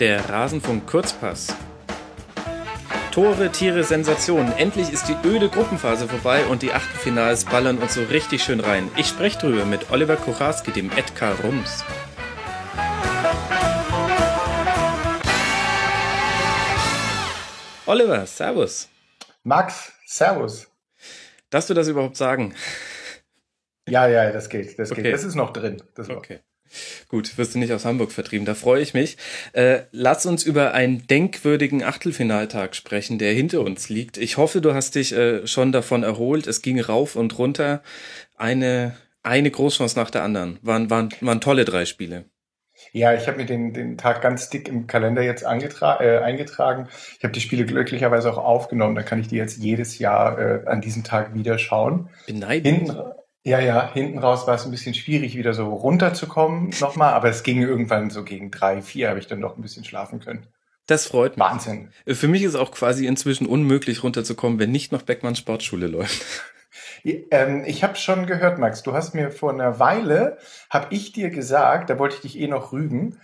Der Rasenfunk Kurzpass. Tore, Tiere, Sensationen. Endlich ist die öde Gruppenphase vorbei und die Achtelfinals ballern uns so richtig schön rein. Ich spreche drüber mit Oliver Kucharski, dem Edgar Rums. Oliver, Servus. Max, Servus. Darfst du das überhaupt sagen? Ja, ja, das geht. Das okay. geht. Das ist noch drin. okay. Gut, wirst du nicht aus Hamburg vertrieben, da freue ich mich. Äh, lass uns über einen denkwürdigen Achtelfinaltag sprechen, der hinter uns liegt. Ich hoffe, du hast dich äh, schon davon erholt. Es ging rauf und runter. Eine, eine Großchance nach der anderen. Waren, waren, waren tolle drei Spiele. Ja, ich habe mir den, den Tag ganz dick im Kalender jetzt äh, eingetragen. Ich habe die Spiele glücklicherweise auch aufgenommen. Dann kann ich die jetzt jedes Jahr äh, an diesem Tag wieder schauen. Beneidend. Hinten, ja, ja, hinten raus war es ein bisschen schwierig, wieder so runterzukommen nochmal, aber es ging irgendwann so gegen drei, vier, habe ich dann noch ein bisschen schlafen können. Das freut mich. Wahnsinn. Für mich ist auch quasi inzwischen unmöglich runterzukommen, wenn nicht noch Beckmanns Sportschule läuft. Ähm, ich habe schon gehört, Max, du hast mir vor einer Weile, habe ich dir gesagt, da wollte ich dich eh noch rügen,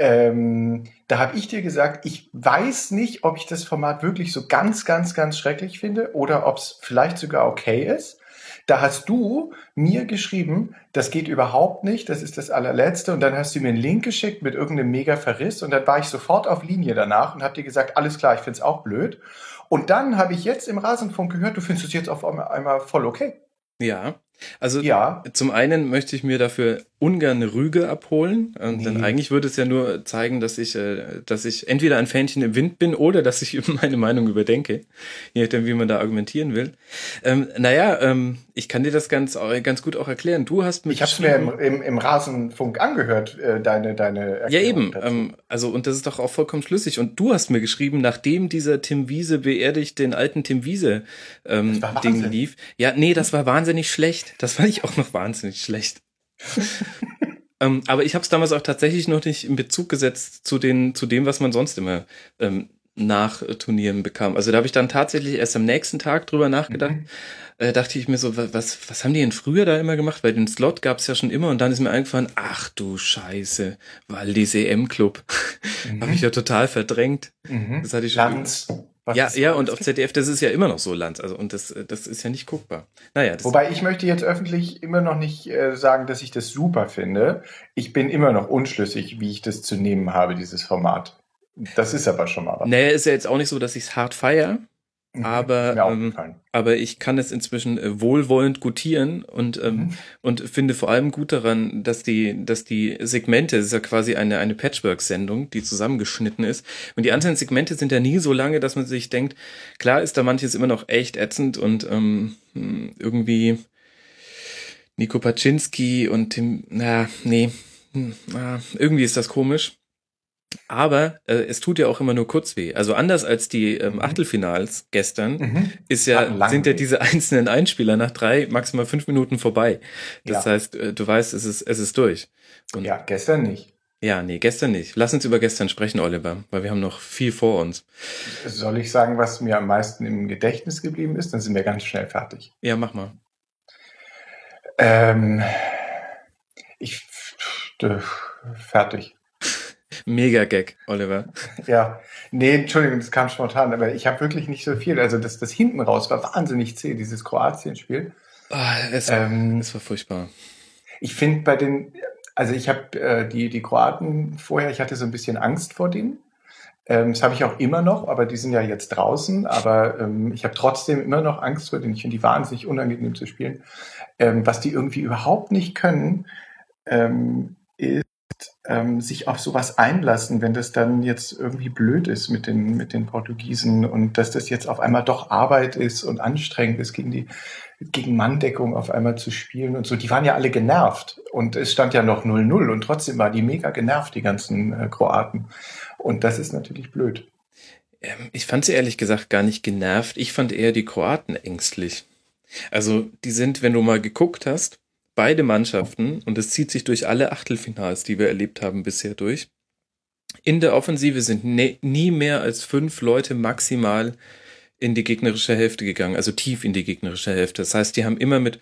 ähm, da habe ich dir gesagt, ich weiß nicht, ob ich das Format wirklich so ganz, ganz, ganz schrecklich finde oder ob es vielleicht sogar okay ist. Da hast du mir geschrieben, das geht überhaupt nicht, das ist das allerletzte. Und dann hast du mir einen Link geschickt mit irgendeinem mega Verriss. Und dann war ich sofort auf Linie danach und habe dir gesagt, alles klar, ich finde es auch blöd. Und dann habe ich jetzt im Rasenfunk gehört, du findest es jetzt auf einmal voll okay. Ja, also ja. zum einen möchte ich mir dafür ungern eine Rüge abholen. Nee. Denn eigentlich würde es ja nur zeigen, dass ich, äh, dass ich entweder ein Fähnchen im Wind bin oder dass ich meine Meinung überdenke. Je nachdem, wie man da argumentieren will. Ähm, naja, ähm, ich kann dir das ganz, ganz gut auch erklären. Du hast mich. Ich habe es mir im, im, im, Rasenfunk angehört, äh, deine, deine Erklärung Ja, eben. Ähm, also, und das ist doch auch vollkommen schlüssig. Und du hast mir geschrieben, nachdem dieser Tim Wiese beerdigt den alten Tim Wiese ähm, Ding lief. Ja, nee, das war wahnsinnig schlecht. Das fand ich auch noch wahnsinnig schlecht. ähm, aber ich habe es damals auch tatsächlich noch nicht in Bezug gesetzt zu, den, zu dem, was man sonst immer ähm, nach Turnieren bekam. Also da habe ich dann tatsächlich erst am nächsten Tag drüber nachgedacht. Mhm. Äh, dachte ich mir so, was, was haben die denn früher da immer gemacht? Weil den Slot gab es ja schon immer und dann ist mir eingefallen, ach du Scheiße, Waldis EM-Club. Mhm. habe ich ja total verdrängt. Mhm. Das hatte ich schon. Lanz. Was ja, ja, und auf ZDF, das ist ja immer noch so Land. Also, und das, das ist ja nicht guckbar. Naja. Wobei ich möchte jetzt öffentlich immer noch nicht äh, sagen, dass ich das super finde. Ich bin immer noch unschlüssig, wie ich das zu nehmen habe, dieses Format. Das ist aber schon mal was. Naja, ist ja jetzt auch nicht so, dass ich es hart feiere. Mhm. aber, ähm, aber ich kann es inzwischen äh, wohlwollend gutieren und, ähm, mhm. und finde vor allem gut daran, dass die, dass die Segmente, es ist ja quasi eine, eine Patchwork-Sendung, die zusammengeschnitten ist. Und die einzelnen Segmente sind ja nie so lange, dass man sich denkt, klar ist da manches immer noch echt ätzend und ähm, hm, irgendwie Nico Paczynski und Tim, na, nee, hm, na, irgendwie ist das komisch. Aber äh, es tut ja auch immer nur kurz weh. Also anders als die ähm, mhm. Achtelfinals gestern mhm. ist ja, sind ja diese einzelnen Einspieler nach drei, maximal fünf Minuten vorbei. Das ja. heißt, äh, du weißt, es ist, es ist durch. Und ja, gestern nicht. Ja, nee, gestern nicht. Lass uns über gestern sprechen, Oliver, weil wir haben noch viel vor uns. Soll ich sagen, was mir am meisten im Gedächtnis geblieben ist? Dann sind wir ganz schnell fertig. Ja, mach mal. Ähm, ich fertig. Mega Gag, Oliver. Ja, nee, Entschuldigung, das kam spontan, aber ich habe wirklich nicht so viel. Also das, das hinten raus war wahnsinnig zäh, dieses Kroatien-Spiel. Oh, es, ähm, es war furchtbar. Ich finde bei den, also ich habe äh, die, die Kroaten vorher, ich hatte so ein bisschen Angst vor denen. Ähm, das habe ich auch immer noch, aber die sind ja jetzt draußen. Aber ähm, ich habe trotzdem immer noch Angst vor denen. Ich finde die wahnsinnig unangenehm zu spielen. Ähm, was die irgendwie überhaupt nicht können, ähm, ähm, sich auf sowas einlassen, wenn das dann jetzt irgendwie blöd ist mit den, mit den Portugiesen und dass das jetzt auf einmal doch Arbeit ist und anstrengend ist, gegen die gegen Manndeckung auf einmal zu spielen und so. Die waren ja alle genervt und es stand ja noch 0-0 und trotzdem war die mega genervt, die ganzen äh, Kroaten. Und das ist natürlich blöd. Ähm, ich fand sie ehrlich gesagt gar nicht genervt. Ich fand eher die Kroaten ängstlich. Also die sind, wenn du mal geguckt hast, beide Mannschaften, und es zieht sich durch alle Achtelfinals, die wir erlebt haben bisher durch, in der Offensive sind ne, nie mehr als fünf Leute maximal in die gegnerische Hälfte gegangen, also tief in die gegnerische Hälfte. Das heißt, die haben immer mit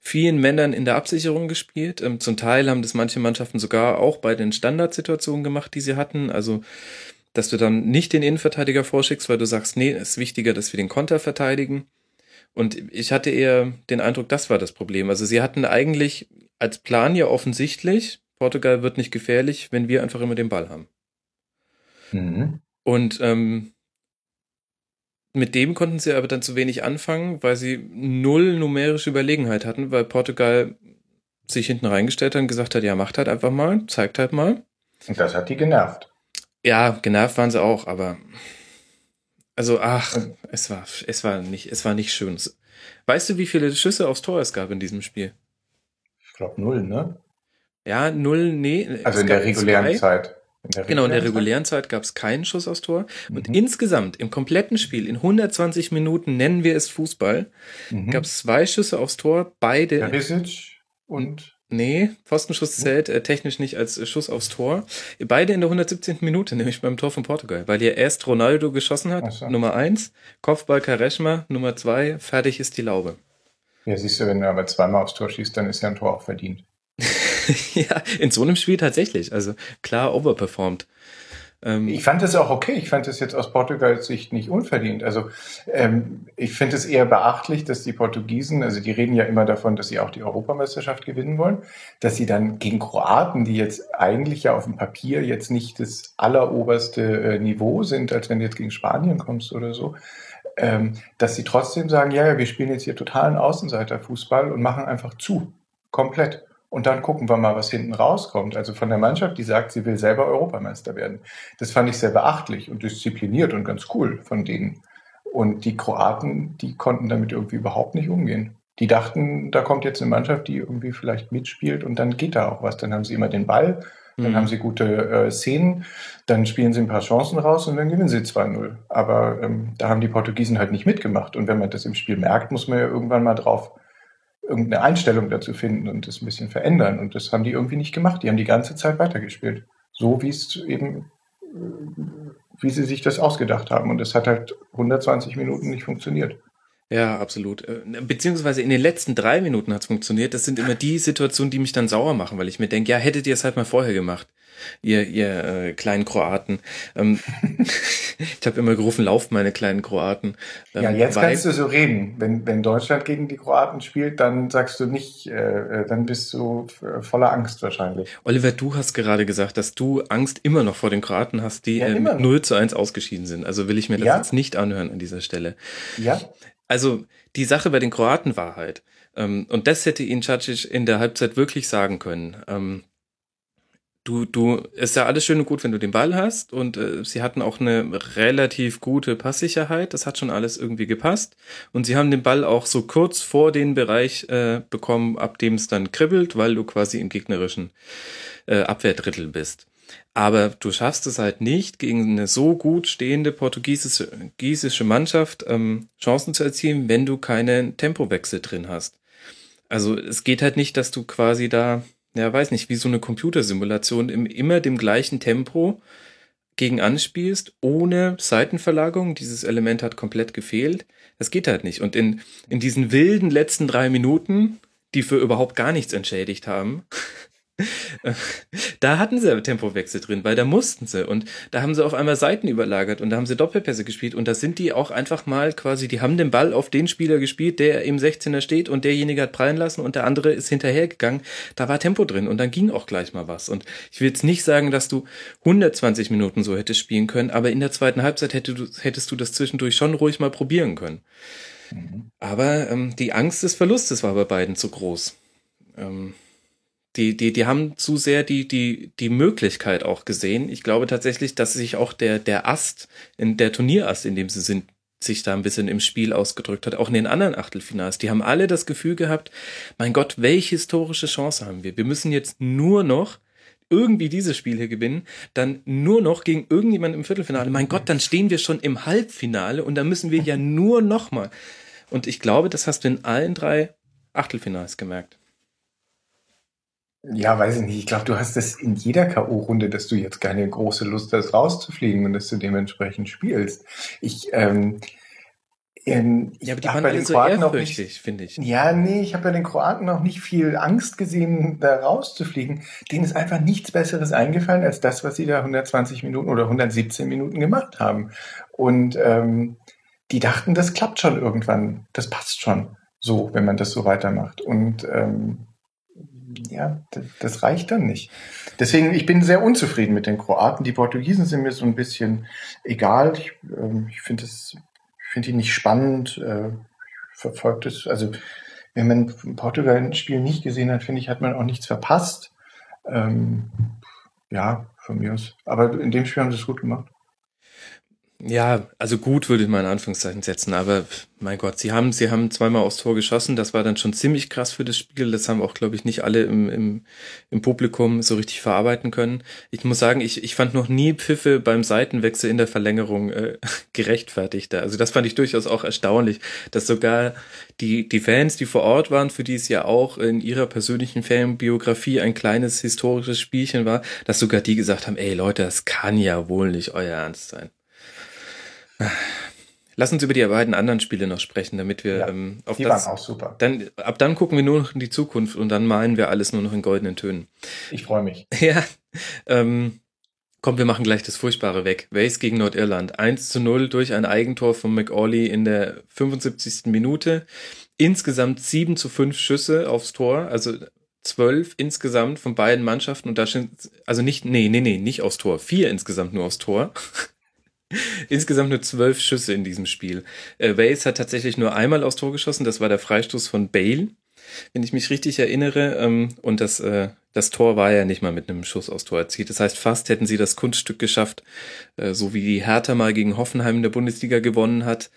vielen Männern in der Absicherung gespielt. Ähm, zum Teil haben das manche Mannschaften sogar auch bei den Standardsituationen gemacht, die sie hatten. Also, dass du dann nicht den Innenverteidiger vorschickst, weil du sagst, nee, es ist wichtiger, dass wir den Konter verteidigen. Und ich hatte eher den Eindruck, das war das Problem. Also sie hatten eigentlich als Plan ja offensichtlich, Portugal wird nicht gefährlich, wenn wir einfach immer den Ball haben. Mhm. Und ähm, mit dem konnten sie aber dann zu wenig anfangen, weil sie null numerische Überlegenheit hatten, weil Portugal sich hinten reingestellt hat und gesagt hat, ja, macht halt einfach mal, zeigt halt mal. Und das hat die genervt. Ja, genervt waren sie auch, aber also ach, es war es war nicht es war nicht schön. Weißt du, wie viele Schüsse aufs Tor es gab in diesem Spiel? Ich glaube null, ne? Ja, null, nee. Also in der regulären zwei. Zeit. In der genau, in der regulären Zeit gab es keinen Schuss aufs Tor. Und mhm. insgesamt, im kompletten Spiel, in 120 Minuten, nennen wir es Fußball, mhm. gab es zwei Schüsse aufs Tor, beide. Perisic und. Nee, Pfostenschuss zählt äh, technisch nicht als Schuss aufs Tor. Beide in der 117. Minute, nämlich beim Tor von Portugal, weil hier erst Ronaldo geschossen hat, so. Nummer eins, Kopfball Kareschma, Nummer zwei, fertig ist die Laube. Ja, siehst du, wenn du aber zweimal aufs Tor schießt, dann ist ja ein Tor auch verdient. ja, in so einem Spiel tatsächlich. Also klar overperformed. Ähm, ich fand das auch okay. Ich fand das jetzt aus Portugals Sicht nicht unverdient. Also ähm, ich finde es eher beachtlich, dass die Portugiesen, also die reden ja immer davon, dass sie auch die Europameisterschaft gewinnen wollen, dass sie dann gegen Kroaten, die jetzt eigentlich ja auf dem Papier jetzt nicht das alleroberste äh, Niveau sind, als wenn du jetzt gegen Spanien kommst oder so, ähm, dass sie trotzdem sagen, ja, ja, wir spielen jetzt hier totalen Außenseiterfußball und machen einfach zu. Komplett. Und dann gucken wir mal, was hinten rauskommt. Also von der Mannschaft, die sagt, sie will selber Europameister werden. Das fand ich sehr beachtlich und diszipliniert und ganz cool von denen. Und die Kroaten, die konnten damit irgendwie überhaupt nicht umgehen. Die dachten, da kommt jetzt eine Mannschaft, die irgendwie vielleicht mitspielt und dann geht da auch was. Dann haben sie immer den Ball, dann mhm. haben sie gute äh, Szenen, dann spielen sie ein paar Chancen raus und dann gewinnen sie 2-0. Aber ähm, da haben die Portugiesen halt nicht mitgemacht. Und wenn man das im Spiel merkt, muss man ja irgendwann mal drauf irgendeine Einstellung dazu finden und das ein bisschen verändern. Und das haben die irgendwie nicht gemacht. Die haben die ganze Zeit weitergespielt. So wie es eben, wie sie sich das ausgedacht haben. Und es hat halt 120 Minuten nicht funktioniert. Ja, absolut. Äh, beziehungsweise in den letzten drei Minuten hat es funktioniert. Das sind immer die Situationen, die mich dann sauer machen, weil ich mir denke, ja, hättet ihr es halt mal vorher gemacht ihr, ihr äh, kleinen Kroaten. Ähm, ich habe immer gerufen, lauft meine kleinen Kroaten. Ähm, ja, jetzt weil, kannst du so reden. Wenn, wenn Deutschland gegen die Kroaten spielt, dann sagst du nicht, äh, äh dann bist du voller Angst wahrscheinlich. Oliver, du hast gerade gesagt, dass du Angst immer noch vor den Kroaten hast, die ja, ähm, 0 zu 1 ausgeschieden sind. Also will ich mir das ja? jetzt nicht anhören an dieser Stelle. Ja. Also die Sache bei den Kroaten war halt, ähm, und das hätte ihn Cacic in der Halbzeit wirklich sagen können. Ähm, du, du, ist ja alles schön und gut, wenn du den Ball hast und äh, sie hatten auch eine relativ gute Passsicherheit, das hat schon alles irgendwie gepasst und sie haben den Ball auch so kurz vor den Bereich äh, bekommen, ab dem es dann kribbelt, weil du quasi im gegnerischen äh, Abwehrdrittel bist. Aber du schaffst es halt nicht, gegen eine so gut stehende portugiesische Mannschaft ähm, Chancen zu erzielen, wenn du keinen Tempowechsel drin hast. Also es geht halt nicht, dass du quasi da ja, weiß nicht, wie so eine Computersimulation im immer dem gleichen Tempo gegen anspielst, ohne Seitenverlagerung. Dieses Element hat komplett gefehlt. Das geht halt nicht. Und in, in diesen wilden letzten drei Minuten, die für überhaupt gar nichts entschädigt haben, da hatten sie Tempowechsel drin, weil da mussten sie und da haben sie auf einmal Seiten überlagert und da haben sie Doppelpässe gespielt und da sind die auch einfach mal quasi, die haben den Ball auf den Spieler gespielt, der im 16er steht und derjenige hat prallen lassen und der andere ist hinterhergegangen. Da war Tempo drin und dann ging auch gleich mal was. Und ich will jetzt nicht sagen, dass du 120 Minuten so hättest spielen können, aber in der zweiten Halbzeit hättest du, hättest du das zwischendurch schon ruhig mal probieren können. Mhm. Aber ähm, die Angst des Verlustes war bei beiden zu groß. Ähm, die, die, die haben zu sehr die, die, die Möglichkeit auch gesehen. Ich glaube tatsächlich, dass sich auch der, der Ast, in der Turnierast, in dem sie sind, sich da ein bisschen im Spiel ausgedrückt hat, auch in den anderen Achtelfinals. Die haben alle das Gefühl gehabt, mein Gott, welche historische Chance haben wir? Wir müssen jetzt nur noch irgendwie dieses Spiel hier gewinnen, dann nur noch gegen irgendjemand im Viertelfinale. Mein Gott, dann stehen wir schon im Halbfinale und dann müssen wir ja nur noch mal. Und ich glaube, das hast du in allen drei Achtelfinals gemerkt. Ja, weiß ich nicht. Ich glaube, du hast das in jeder K.O.-Runde, dass du jetzt keine große Lust hast, rauszufliegen und dass du dementsprechend spielst. Ich, ähm, Ähm, ja, aber die waren alle so ehrfürchtig, finde ich. Ja, nee, ich habe bei den Kroaten noch nicht viel Angst gesehen, da rauszufliegen. Denen ist einfach nichts Besseres eingefallen als das, was sie da 120 Minuten oder 117 Minuten gemacht haben. Und ähm, die dachten, das klappt schon irgendwann, das passt schon so, wenn man das so weitermacht. Und ähm, ja, das reicht dann nicht. Deswegen, ich bin sehr unzufrieden mit den Kroaten. Die Portugiesen sind mir so ein bisschen egal. Ich, ähm, ich finde es, finde die nicht spannend. Äh, verfolgt es. Also, wenn man Portugal ein Spiel nicht gesehen hat, finde ich, hat man auch nichts verpasst. Ähm, ja, von mir aus. Aber in dem Spiel haben sie es gut gemacht. Ja, also gut würde ich mal in Anführungszeichen setzen, aber mein Gott, sie haben, sie haben zweimal aufs Tor geschossen, das war dann schon ziemlich krass für das Spiel, das haben auch, glaube ich, nicht alle im, im, im Publikum so richtig verarbeiten können. Ich muss sagen, ich, ich fand noch nie Pfiffe beim Seitenwechsel in der Verlängerung äh, gerechtfertigter. Also das fand ich durchaus auch erstaunlich, dass sogar die, die Fans, die vor Ort waren, für die es ja auch in ihrer persönlichen Fanbiografie ein kleines historisches Spielchen war, dass sogar die gesagt haben, ey Leute, das kann ja wohl nicht euer Ernst sein. Lass uns über die beiden anderen Spiele noch sprechen, damit wir ja, ähm, auf die das. Waren auch super. Dann, ab dann gucken wir nur noch in die Zukunft und dann malen wir alles nur noch in goldenen Tönen. Ich freue mich. Ja. Ähm, komm, wir machen gleich das Furchtbare weg. Wales gegen Nordirland. 1 zu 0 durch ein Eigentor von McAuley in der 75. Minute. Insgesamt 7 zu 5 Schüsse aufs Tor, also 12 insgesamt von beiden Mannschaften und da sind, also nicht, nee, nee, nee, nicht aufs Tor, vier insgesamt nur aufs Tor. Insgesamt nur zwölf Schüsse in diesem Spiel. Äh, Wales hat tatsächlich nur einmal aufs Tor geschossen, das war der Freistoß von Bale, wenn ich mich richtig erinnere. Ähm, und das, äh, das Tor war ja nicht mal mit einem Schuss aufs Tor erzielt. Das heißt, fast hätten sie das Kunststück geschafft, äh, so wie die Hertha mal gegen Hoffenheim in der Bundesliga gewonnen hat.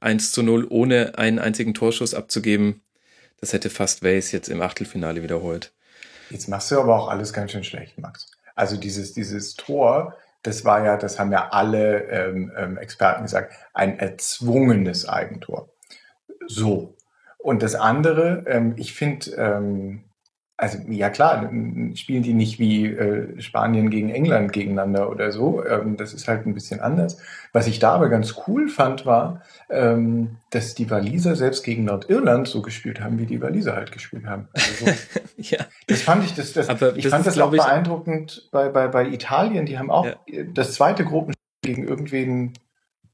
1 zu 0, ohne einen einzigen Torschuss abzugeben. Das hätte fast Wales jetzt im Achtelfinale wiederholt. Jetzt machst du aber auch alles ganz schön schlecht, Max. Also dieses, dieses Tor, das war ja, das haben ja alle ähm, ähm, Experten gesagt, ein erzwungenes Eigentor. So. Und das andere, ähm, ich finde, ähm, also ja klar, spielen die nicht wie äh, Spanien gegen England gegeneinander oder so. Ähm, das ist halt ein bisschen anders. Was ich da aber ganz cool fand, war, ähm, dass die Waliser selbst gegen Nordirland so gespielt haben, wie die Waliser halt gespielt haben. Also so, ja. Das fand ich, das, das, aber ich das fand ist, das auch beeindruckend bei, bei, bei Italien. Die haben auch ja. das zweite Gruppenspiel gegen irgendwen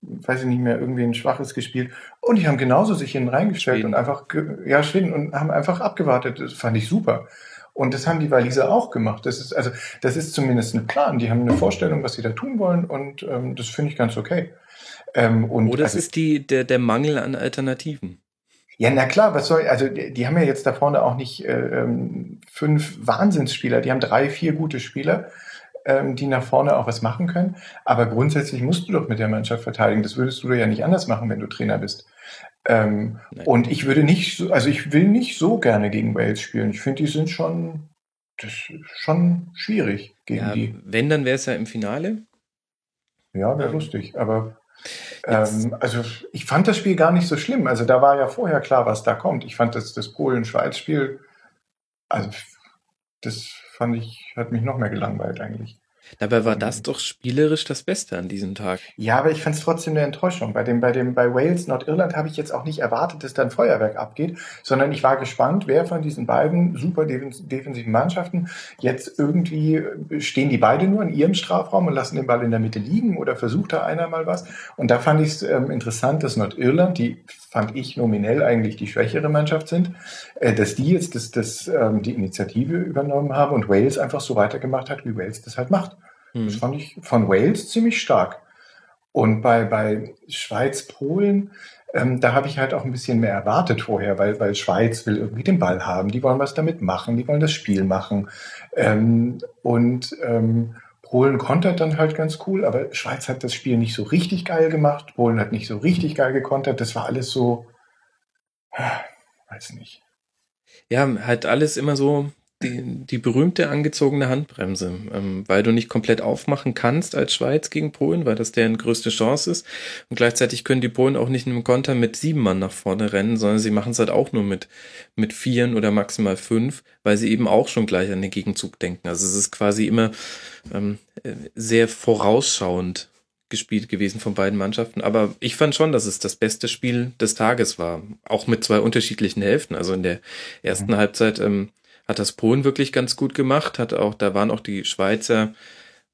weiß ich nicht mehr, irgendwie ein schwaches gespielt. Und die haben genauso sich hinten reingestellt Schweden. und einfach, ja, Schweden und haben einfach abgewartet. Das fand ich super. Und das haben die Waliser auch gemacht. Das ist, also, das ist zumindest ein Plan. Die haben eine Vorstellung, was sie da tun wollen und ähm, das finde ich ganz okay. Ähm, und, Oder es also, ist die, der, der Mangel an Alternativen. Ja, na klar, was soll, also die, die haben ja jetzt da vorne auch nicht äh, ähm, fünf Wahnsinnsspieler, die haben drei, vier gute Spieler ähm, die nach vorne auch was machen können. Aber grundsätzlich musst du doch mit der Mannschaft verteidigen. Das würdest du ja nicht anders machen, wenn du Trainer bist. Ähm, und ich würde nicht, so, also ich will nicht so gerne gegen Wales spielen. Ich finde, die sind schon, das ist schon schwierig gegen ja, die. Wenn, dann wäre es ja im Finale. Ja, wäre ähm, lustig. Aber ähm, also ich fand das Spiel gar nicht so schlimm. Also da war ja vorher klar, was da kommt. Ich fand das, das Polen-Schweiz-Spiel, also das fand ich, hat mich noch mehr gelangweilt eigentlich. Dabei war das doch spielerisch das Beste an diesem Tag. Ja, aber ich fand es trotzdem eine Enttäuschung. Bei dem, bei dem, bei Wales Nordirland habe ich jetzt auch nicht erwartet, dass da ein Feuerwerk abgeht, sondern ich war gespannt, wer von diesen beiden super defensiven Mannschaften jetzt irgendwie stehen die beide nur in ihrem Strafraum und lassen den Ball in der Mitte liegen oder versucht da einer mal was. Und da fand ich es ähm, interessant, dass Nordirland, die fand ich nominell eigentlich die schwächere Mannschaft sind, äh, dass die jetzt das, das, ähm, die Initiative übernommen haben und Wales einfach so weitergemacht hat, wie Wales das halt macht. Mhm. Das fand ich von Wales ziemlich stark. Und bei, bei Schweiz, Polen, ähm, da habe ich halt auch ein bisschen mehr erwartet vorher, weil, weil Schweiz will irgendwie den Ball haben, die wollen was damit machen, die wollen das Spiel machen. Ähm, und ähm, Polen kontert dann halt ganz cool, aber Schweiz hat das Spiel nicht so richtig geil gemacht, Polen hat nicht so richtig geil gekontert, das war alles so, weiß nicht. Ja, halt alles immer so die, die berühmte angezogene Handbremse, ähm, weil du nicht komplett aufmachen kannst als Schweiz gegen Polen, weil das deren größte Chance ist. Und gleichzeitig können die Polen auch nicht in einem Konter mit sieben Mann nach vorne rennen, sondern sie machen es halt auch nur mit, mit vieren oder maximal fünf, weil sie eben auch schon gleich an den Gegenzug denken. Also es ist quasi immer ähm, sehr vorausschauend gespielt gewesen von beiden Mannschaften. Aber ich fand schon, dass es das beste Spiel des Tages war. Auch mit zwei unterschiedlichen Hälften. Also in der ersten mhm. Halbzeit ähm, hat das Polen wirklich ganz gut gemacht. Hat auch, da waren auch die Schweizer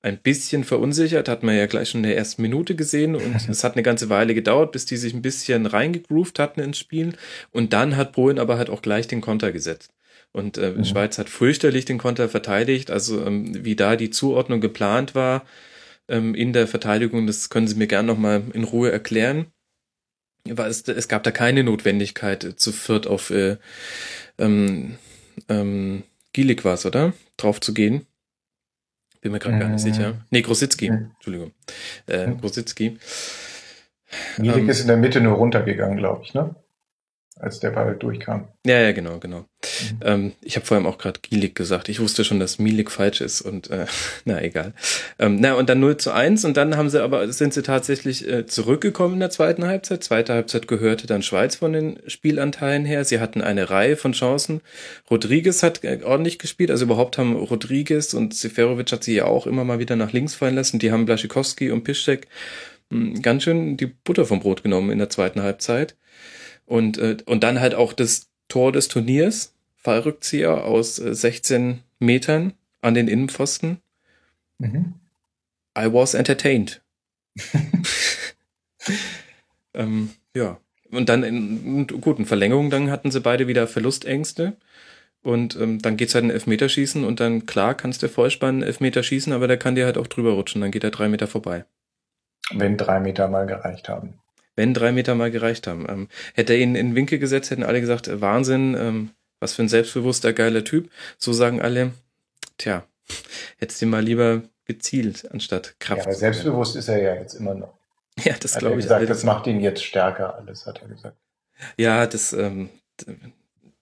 ein bisschen verunsichert, hat man ja gleich schon in der ersten Minute gesehen und es hat eine ganze Weile gedauert, bis die sich ein bisschen reingegroovt hatten ins Spiel und dann hat Polen aber halt auch gleich den Konter gesetzt. Und äh, mhm. Schweiz hat fürchterlich den Konter verteidigt, also ähm, wie da die Zuordnung geplant war ähm, in der Verteidigung, das können Sie mir gerne nochmal in Ruhe erklären. Weil es, es gab da keine Notwendigkeit, äh, zu viert auf äh, ähm, ähm, Gielik war es, oder? Drauf zu gehen. Bin mir gerade äh, gar nicht sicher. Äh, nee, Grositzky. Äh, Entschuldigung. Äh, Grositzky. Milik ähm, ist in der Mitte nur runtergegangen, glaube ich, ne? Als der Ball durchkam. Ja, ja, genau, genau. Mhm. Ähm, ich habe vor allem auch gerade Gielik gesagt. Ich wusste schon, dass Milik falsch ist und äh, na egal. Ähm, na und dann 0 zu 1 und dann haben sie aber, sind sie tatsächlich äh, zurückgekommen in der zweiten Halbzeit. Zweite Halbzeit gehörte dann Schweiz von den Spielanteilen her. Sie hatten eine Reihe von Chancen. Rodriguez hat äh, ordentlich gespielt, also überhaupt haben Rodriguez und Seferovic hat sie ja auch immer mal wieder nach links fallen lassen. Die haben Blaschikowski und Piszczek hm, ganz schön die Butter vom Brot genommen in der zweiten Halbzeit. Und, äh, und dann halt auch das Tor des Turniers, Fallrückzieher aus äh, 16 Metern an den Innenpfosten. Mhm. I was entertained. ähm, ja. Und dann in guten Verlängerung, dann hatten sie beide wieder Verlustängste. Und ähm, dann geht's halt in Elfmeterschießen und dann, klar, kannst du Vollspann Elfmeter schießen, aber der kann dir halt auch drüber rutschen, dann geht er drei Meter vorbei. Wenn drei Meter mal gereicht haben wenn drei Meter mal gereicht haben. Ähm, hätte er ihn in den Winkel gesetzt, hätten alle gesagt, äh, Wahnsinn, ähm, was für ein selbstbewusster, geiler Typ. So sagen alle, tja, hättest du mal lieber gezielt, anstatt Kraft. Ja, aber selbstbewusst ist er ja jetzt immer noch. Ja, das glaube ich. Gesagt, das macht ihn jetzt stärker, alles, hat er gesagt. Ja, das, ähm,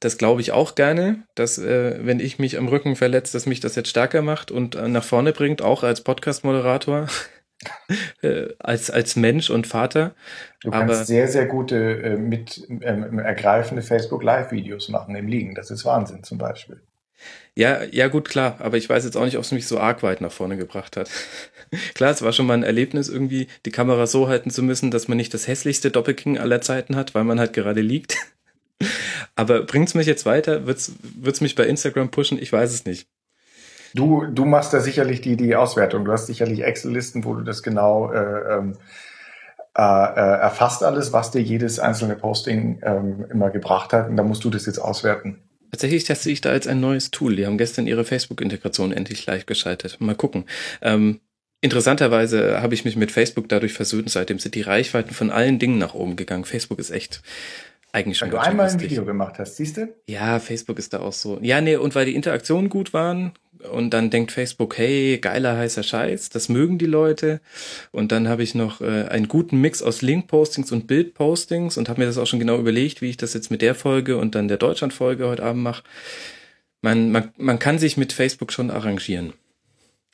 das glaube ich auch gerne, dass äh, wenn ich mich am Rücken verletze, dass mich das jetzt stärker macht und äh, nach vorne bringt, auch als Podcast-Moderator. Äh, als, als Mensch und Vater. Du kannst Aber, sehr, sehr gute, äh, mit ähm, ergreifende Facebook Live-Videos machen im Liegen. Das ist Wahnsinn zum Beispiel. Ja, ja, gut, klar. Aber ich weiß jetzt auch nicht, ob es mich so arg weit nach vorne gebracht hat. klar, es war schon mal ein Erlebnis, irgendwie die Kamera so halten zu müssen, dass man nicht das hässlichste Doppelking aller Zeiten hat, weil man halt gerade liegt. Aber bringt's mich jetzt weiter? Wird's, wird's mich bei Instagram pushen? Ich weiß es nicht. Du, du machst da sicherlich die, die Auswertung. Du hast sicherlich Excel-Listen, wo du das genau äh, ähm, äh, äh, erfasst alles, was dir jedes einzelne Posting ähm, immer gebracht hat. Und da musst du das jetzt auswerten. Tatsächlich teste ich da als ein neues Tool. Die haben gestern ihre Facebook-Integration endlich leicht geschaltet. Mal gucken. Ähm, interessanterweise habe ich mich mit Facebook dadurch versöhnt. Seitdem sind die Reichweiten von allen Dingen nach oben gegangen. Facebook ist echt eigentlich schon. Weil du einmal ein Video gemacht hast, siehst du? Ja, Facebook ist da auch so. Ja, nee, und weil die Interaktionen gut waren, und dann denkt Facebook, hey, geiler heißer Scheiß, das mögen die Leute. Und dann habe ich noch äh, einen guten Mix aus Link-Postings und Bild-Postings und habe mir das auch schon genau überlegt, wie ich das jetzt mit der Folge und dann der Deutschland-Folge heute Abend mache. Man, man, man kann sich mit Facebook schon arrangieren.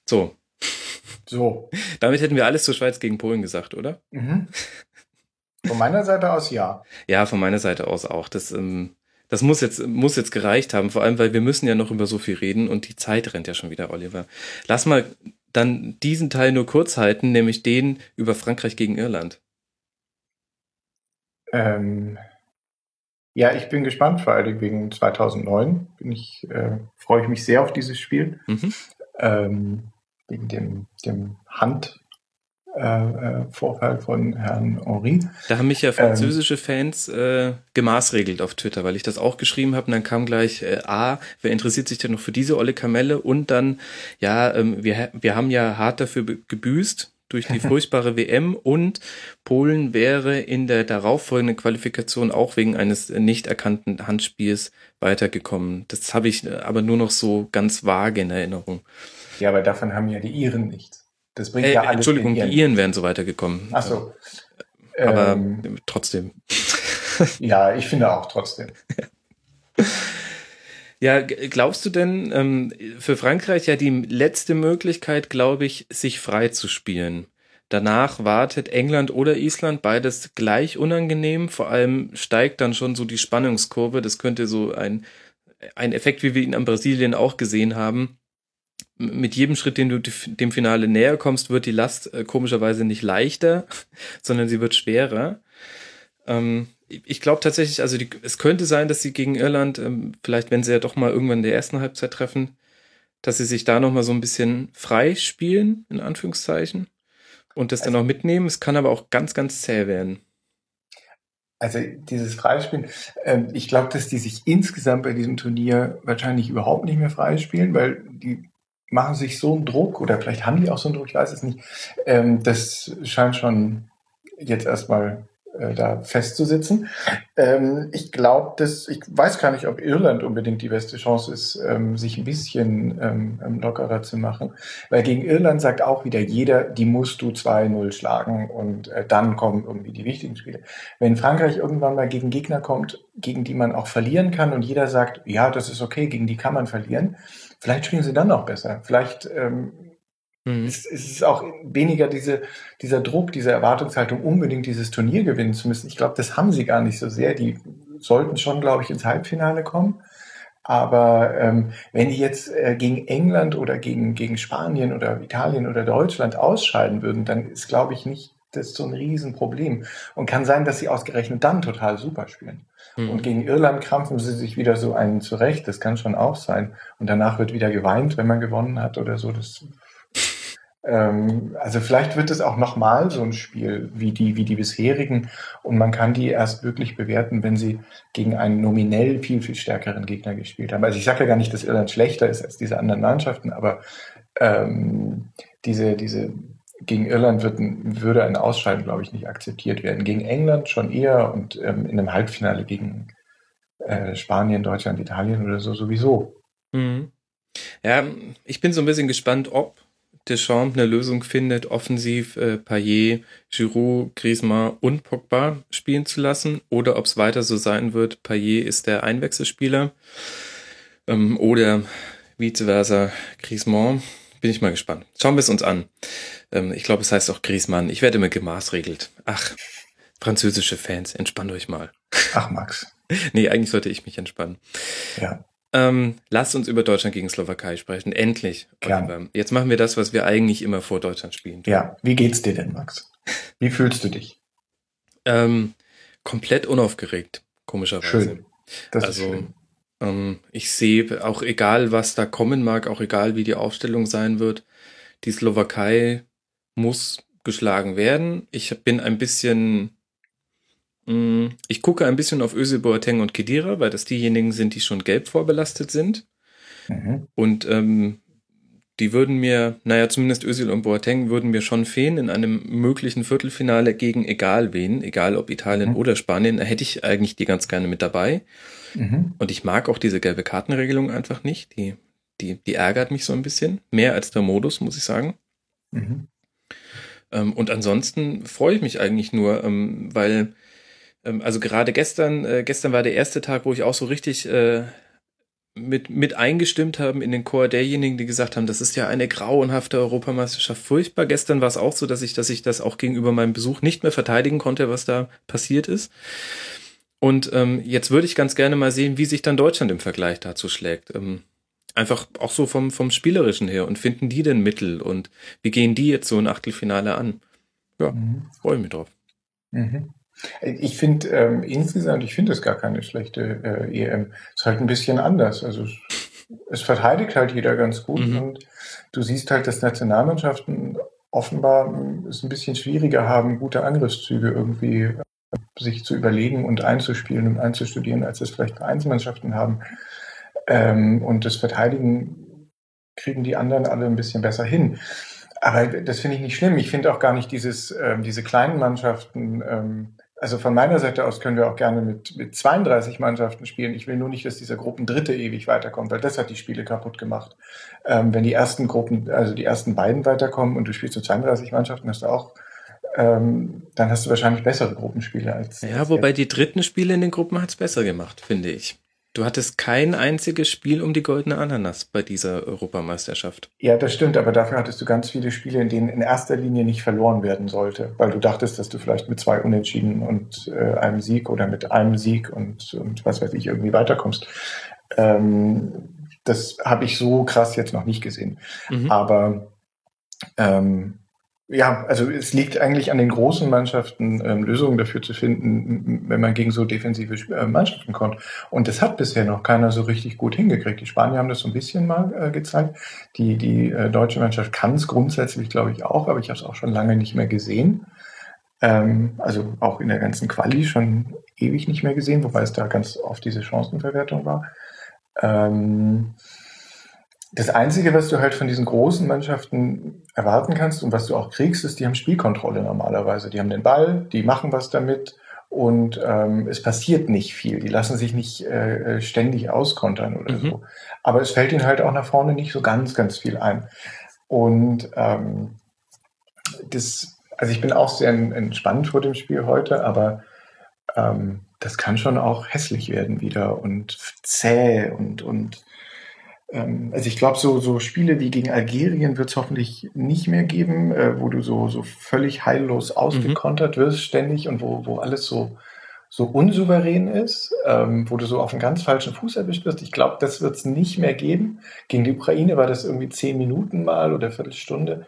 So. So. Damit hätten wir alles zur Schweiz gegen Polen gesagt, oder? Mhm. Von meiner Seite aus ja. Ja, von meiner Seite aus auch. Das ähm, das muss jetzt, muss jetzt gereicht haben, vor allem, weil wir müssen ja noch über so viel reden und die Zeit rennt ja schon wieder, Oliver. Lass mal dann diesen Teil nur kurz halten, nämlich den über Frankreich gegen Irland. Ähm, ja, ich bin gespannt, vor allem wegen 2009 bin ich, äh, freue ich mich sehr auf dieses Spiel. Mhm. Ähm, wegen dem, dem Hand, äh, äh, Vorfall von Herrn Henri. Da haben mich ja französische ähm, Fans äh, gemaßregelt auf Twitter, weil ich das auch geschrieben habe und dann kam gleich äh, A, wer interessiert sich denn noch für diese olle Kamelle und dann, ja, ähm, wir, wir haben ja hart dafür gebüßt durch die furchtbare WM und Polen wäre in der darauffolgenden Qualifikation auch wegen eines nicht erkannten Handspiels weitergekommen. Das habe ich äh, aber nur noch so ganz vage in Erinnerung. Ja, aber davon haben ja die Iren nichts. Das bringt äh, ja alles Entschuldigung, die Iren wären so weitergekommen. Ach so. Aber ähm, trotzdem. Ja, ich finde auch trotzdem. Ja, glaubst du denn, ähm, für Frankreich ja die letzte Möglichkeit, glaube ich, sich frei zu spielen. Danach wartet England oder Island, beides gleich unangenehm. Vor allem steigt dann schon so die Spannungskurve. Das könnte so ein, ein Effekt, wie wir ihn an Brasilien auch gesehen haben, mit jedem Schritt, den du dem Finale näher kommst, wird die Last äh, komischerweise nicht leichter, sondern sie wird schwerer. Ähm, ich glaube tatsächlich, also die, es könnte sein, dass sie gegen Irland, ähm, vielleicht wenn sie ja doch mal irgendwann in der ersten Halbzeit treffen, dass sie sich da nochmal so ein bisschen frei spielen, in Anführungszeichen, und das also, dann auch mitnehmen. Es kann aber auch ganz, ganz zäh werden. Also dieses Freispielen, äh, ich glaube, dass die sich insgesamt bei diesem Turnier wahrscheinlich überhaupt nicht mehr freispielen, weil die machen sich so einen Druck oder vielleicht haben die auch so einen Druck, ich weiß es nicht. Ähm, das scheint schon jetzt erstmal äh, da festzusitzen. Ähm, ich glaube, dass ich weiß gar nicht, ob Irland unbedingt die beste Chance ist, ähm, sich ein bisschen ähm, ähm lockerer zu machen, weil gegen Irland sagt auch wieder jeder, die musst du 2-0 schlagen und äh, dann kommen irgendwie die wichtigen Spiele. Wenn Frankreich irgendwann mal gegen Gegner kommt, gegen die man auch verlieren kann und jeder sagt, ja, das ist okay, gegen die kann man verlieren, vielleicht spielen sie dann noch besser. Vielleicht ähm, Mhm. Es, es, ist auch weniger diese, dieser Druck, diese Erwartungshaltung, unbedingt dieses Turnier gewinnen zu müssen. Ich glaube, das haben sie gar nicht so sehr. Die sollten schon, glaube ich, ins Halbfinale kommen. Aber ähm, wenn die jetzt äh, gegen England oder gegen, gegen Spanien oder Italien oder Deutschland ausscheiden würden, dann ist, glaube ich, nicht das so ein Riesenproblem. Und kann sein, dass sie ausgerechnet dann total super spielen. Mhm. Und gegen Irland krampfen sie sich wieder so einen zurecht. Das kann schon auch sein. Und danach wird wieder geweint, wenn man gewonnen hat oder so. Das ähm, also vielleicht wird es auch nochmal so ein Spiel wie die, wie die bisherigen und man kann die erst wirklich bewerten, wenn sie gegen einen nominell viel, viel stärkeren Gegner gespielt haben. Also ich sage ja gar nicht, dass Irland schlechter ist als diese anderen Mannschaften, aber ähm, diese, diese gegen Irland wird würde ein Ausscheiden, glaube ich, nicht akzeptiert werden. Gegen England schon eher und ähm, in einem Halbfinale gegen äh, Spanien, Deutschland, Italien oder so sowieso. Mhm. Ja, ich bin so ein bisschen gespannt, ob Deschamps eine Lösung findet, offensiv äh, Payet, Giroud, Griezmann und Pogba spielen zu lassen oder ob es weiter so sein wird, Payet ist der Einwechselspieler ähm, oder vice versa Griezmann. Bin ich mal gespannt. Schauen wir es uns an. Ähm, ich glaube, es heißt auch Griezmann. Ich werde immer gemaßregelt. Ach, französische Fans, entspannt euch mal. Ach, Max. nee, eigentlich sollte ich mich entspannen. Ja. Ähm, lasst uns über Deutschland gegen Slowakei sprechen. Endlich. Gern. Jetzt machen wir das, was wir eigentlich immer vor Deutschland spielen. Ja, wie geht's dir denn, Max? Wie fühlst du dich? Ähm, komplett unaufgeregt, komischerweise. Schön. Das also, ist schön. Ähm, ich sehe, auch egal, was da kommen mag, auch egal, wie die Aufstellung sein wird, die Slowakei muss geschlagen werden. Ich bin ein bisschen ich gucke ein bisschen auf Özil, Boateng und Kedira, weil das diejenigen sind, die schon gelb vorbelastet sind. Mhm. Und ähm, die würden mir, naja, zumindest Özil und Boateng würden mir schon fehlen in einem möglichen Viertelfinale gegen egal wen, egal ob Italien mhm. oder Spanien. Da hätte ich eigentlich die ganz gerne mit dabei. Mhm. Und ich mag auch diese gelbe Kartenregelung einfach nicht. Die, die, die ärgert mich so ein bisschen. Mehr als der Modus, muss ich sagen. Mhm. Ähm, und ansonsten freue ich mich eigentlich nur, ähm, weil ähm, also gerade gestern, äh, gestern war der erste Tag, wo ich auch so richtig äh, mit, mit eingestimmt haben in den Chor derjenigen, die gesagt haben, das ist ja eine grauenhafte Europameisterschaft, furchtbar. Gestern war es auch so, dass ich, dass ich das auch gegenüber meinem Besuch nicht mehr verteidigen konnte, was da passiert ist. Und ähm, jetzt würde ich ganz gerne mal sehen, wie sich dann Deutschland im Vergleich dazu schlägt. Ähm, einfach auch so vom, vom Spielerischen her und finden die denn Mittel und wie gehen die jetzt so ein Achtelfinale an? Ja, mhm. freue ich mich drauf. Mhm. Ich finde ähm, insgesamt, ich finde es gar keine schlechte äh, EM. Es ist halt ein bisschen anders. Also es, verteidigt halt jeder ganz gut mhm. und du siehst halt, dass Nationalmannschaften offenbar es ein bisschen schwieriger haben, gute Angriffszüge irgendwie äh, sich zu überlegen und einzuspielen und einzustudieren, als es vielleicht Einzelmannschaften haben. Ähm, und das Verteidigen kriegen die anderen alle ein bisschen besser hin. Aber das finde ich nicht schlimm. Ich finde auch gar nicht dieses, ähm, diese kleinen Mannschaften, ähm, also von meiner Seite aus können wir auch gerne mit, mit 32 Mannschaften spielen. Ich will nur nicht, dass dieser Gruppendritte ewig weiterkommt, weil das hat die Spiele kaputt gemacht. Ähm, wenn die ersten Gruppen, also die ersten beiden weiterkommen und du spielst mit 32 Mannschaften, hast du auch, ähm, dann hast du wahrscheinlich bessere Gruppenspiele als. Ja, als wobei jetzt. die dritten Spiele in den Gruppen hat's besser gemacht, finde ich. Du hattest kein einziges Spiel um die goldene Ananas bei dieser Europameisterschaft. Ja, das stimmt, aber dafür hattest du ganz viele Spiele, in denen in erster Linie nicht verloren werden sollte, weil du dachtest, dass du vielleicht mit zwei Unentschieden und äh, einem Sieg oder mit einem Sieg und, und was weiß ich irgendwie weiterkommst. Ähm, das habe ich so krass jetzt noch nicht gesehen. Mhm. Aber ähm, ja, also es liegt eigentlich an den großen Mannschaften, ähm, Lösungen dafür zu finden, wenn man gegen so defensive äh, Mannschaften kommt. Und das hat bisher noch keiner so richtig gut hingekriegt. Die Spanier haben das so ein bisschen mal äh, gezeigt. Die, die äh, deutsche Mannschaft kann es grundsätzlich, glaube ich, auch, aber ich habe es auch schon lange nicht mehr gesehen. Ähm, also auch in der ganzen Quali schon ewig nicht mehr gesehen, wobei es da ganz oft diese Chancenverwertung war. Ähm, das Einzige, was du halt von diesen großen Mannschaften erwarten kannst und was du auch kriegst, ist, die haben Spielkontrolle normalerweise. Die haben den Ball, die machen was damit und ähm, es passiert nicht viel. Die lassen sich nicht äh, äh ständig auskontern oder mhm. so. Aber es fällt ihnen halt auch nach vorne nicht so ganz, ganz viel ein. Und ähm, das, also ich bin auch sehr entspannt vor dem Spiel heute, aber ähm, das kann schon auch hässlich werden wieder und zäh und, und ähm, also ich glaube, so, so Spiele wie gegen Algerien wird es hoffentlich nicht mehr geben, äh, wo du so, so völlig heillos ausgekontert mhm. wirst ständig und wo, wo alles so, so unsouverän ist, ähm, wo du so auf einen ganz falschen Fuß erwischt wirst. Ich glaube, das wird es nicht mehr geben. Gegen die Ukraine war das irgendwie zehn Minuten mal oder Viertelstunde.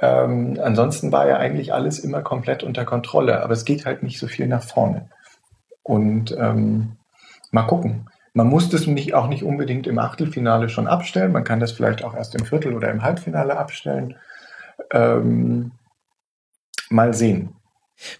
Ähm, ansonsten war ja eigentlich alles immer komplett unter Kontrolle, aber es geht halt nicht so viel nach vorne. Und ähm, mal gucken. Man muss das nicht, auch nicht unbedingt im Achtelfinale schon abstellen. Man kann das vielleicht auch erst im Viertel- oder im Halbfinale abstellen. Ähm, mal sehen.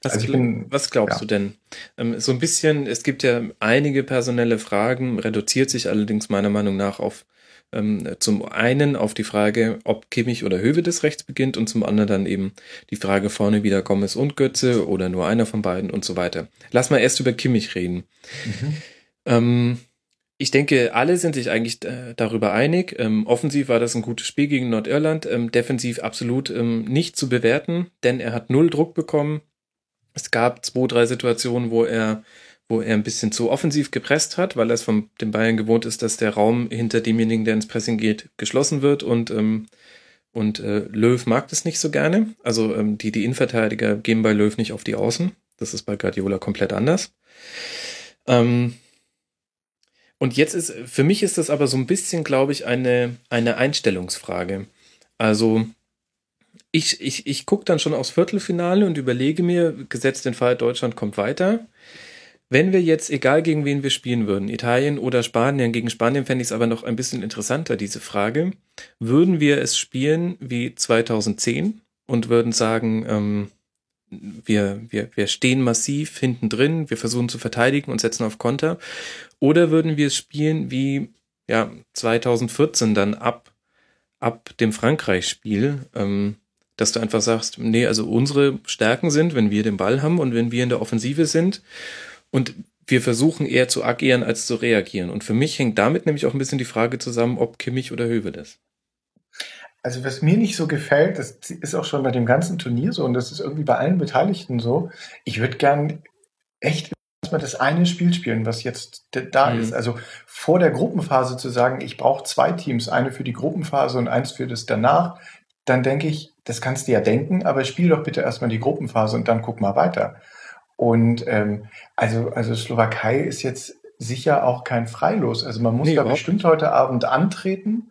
Was, also bin, was glaubst ja. du denn? Ähm, so ein bisschen, es gibt ja einige personelle Fragen, reduziert sich allerdings meiner Meinung nach auf ähm, zum einen auf die Frage, ob Kimmich oder Hövedes rechts beginnt und zum anderen dann eben die Frage vorne wieder Gomez und Götze oder nur einer von beiden und so weiter. Lass mal erst über Kimmich reden. Mhm. Ich denke, alle sind sich eigentlich äh, darüber einig. Ähm, offensiv war das ein gutes Spiel gegen Nordirland, ähm, defensiv absolut ähm, nicht zu bewerten, denn er hat null Druck bekommen. Es gab zwei, drei Situationen, wo er, wo er ein bisschen zu offensiv gepresst hat, weil er es von den Bayern gewohnt ist, dass der Raum hinter demjenigen, der ins Pressing geht, geschlossen wird und ähm, und äh, Löw mag das nicht so gerne. Also ähm, die, die Innenverteidiger gehen bei Löw nicht auf die Außen. Das ist bei Guardiola komplett anders. Ähm, und jetzt ist, für mich ist das aber so ein bisschen, glaube ich, eine, eine Einstellungsfrage. Also, ich, ich, ich gucke dann schon aufs Viertelfinale und überlege mir, gesetzt den Fall, Deutschland kommt weiter. Wenn wir jetzt, egal gegen wen wir spielen würden, Italien oder Spanien, gegen Spanien fände ich es aber noch ein bisschen interessanter, diese Frage, würden wir es spielen wie 2010 und würden sagen, ähm, wir, wir, wir stehen massiv hinten drin, wir versuchen zu verteidigen und setzen auf Konter. Oder würden wir es spielen wie ja, 2014 dann ab, ab dem Frankreich-Spiel, ähm, dass du einfach sagst, nee, also unsere Stärken sind, wenn wir den Ball haben und wenn wir in der Offensive sind und wir versuchen eher zu agieren als zu reagieren. Und für mich hängt damit nämlich auch ein bisschen die Frage zusammen, ob Kimmich oder Höwe das. Also was mir nicht so gefällt, das ist auch schon bei dem ganzen Turnier so und das ist irgendwie bei allen Beteiligten so. Ich würde gern echt erstmal das eine Spiel spielen, was jetzt da mhm. ist. Also vor der Gruppenphase zu sagen, ich brauche zwei Teams, eine für die Gruppenphase und eins für das danach, dann denke ich, das kannst du ja denken, aber spiel doch bitte erstmal die Gruppenphase und dann guck mal weiter. Und ähm, also, also Slowakei ist jetzt sicher auch kein Freilos. Also man muss nee, da bestimmt heute Abend antreten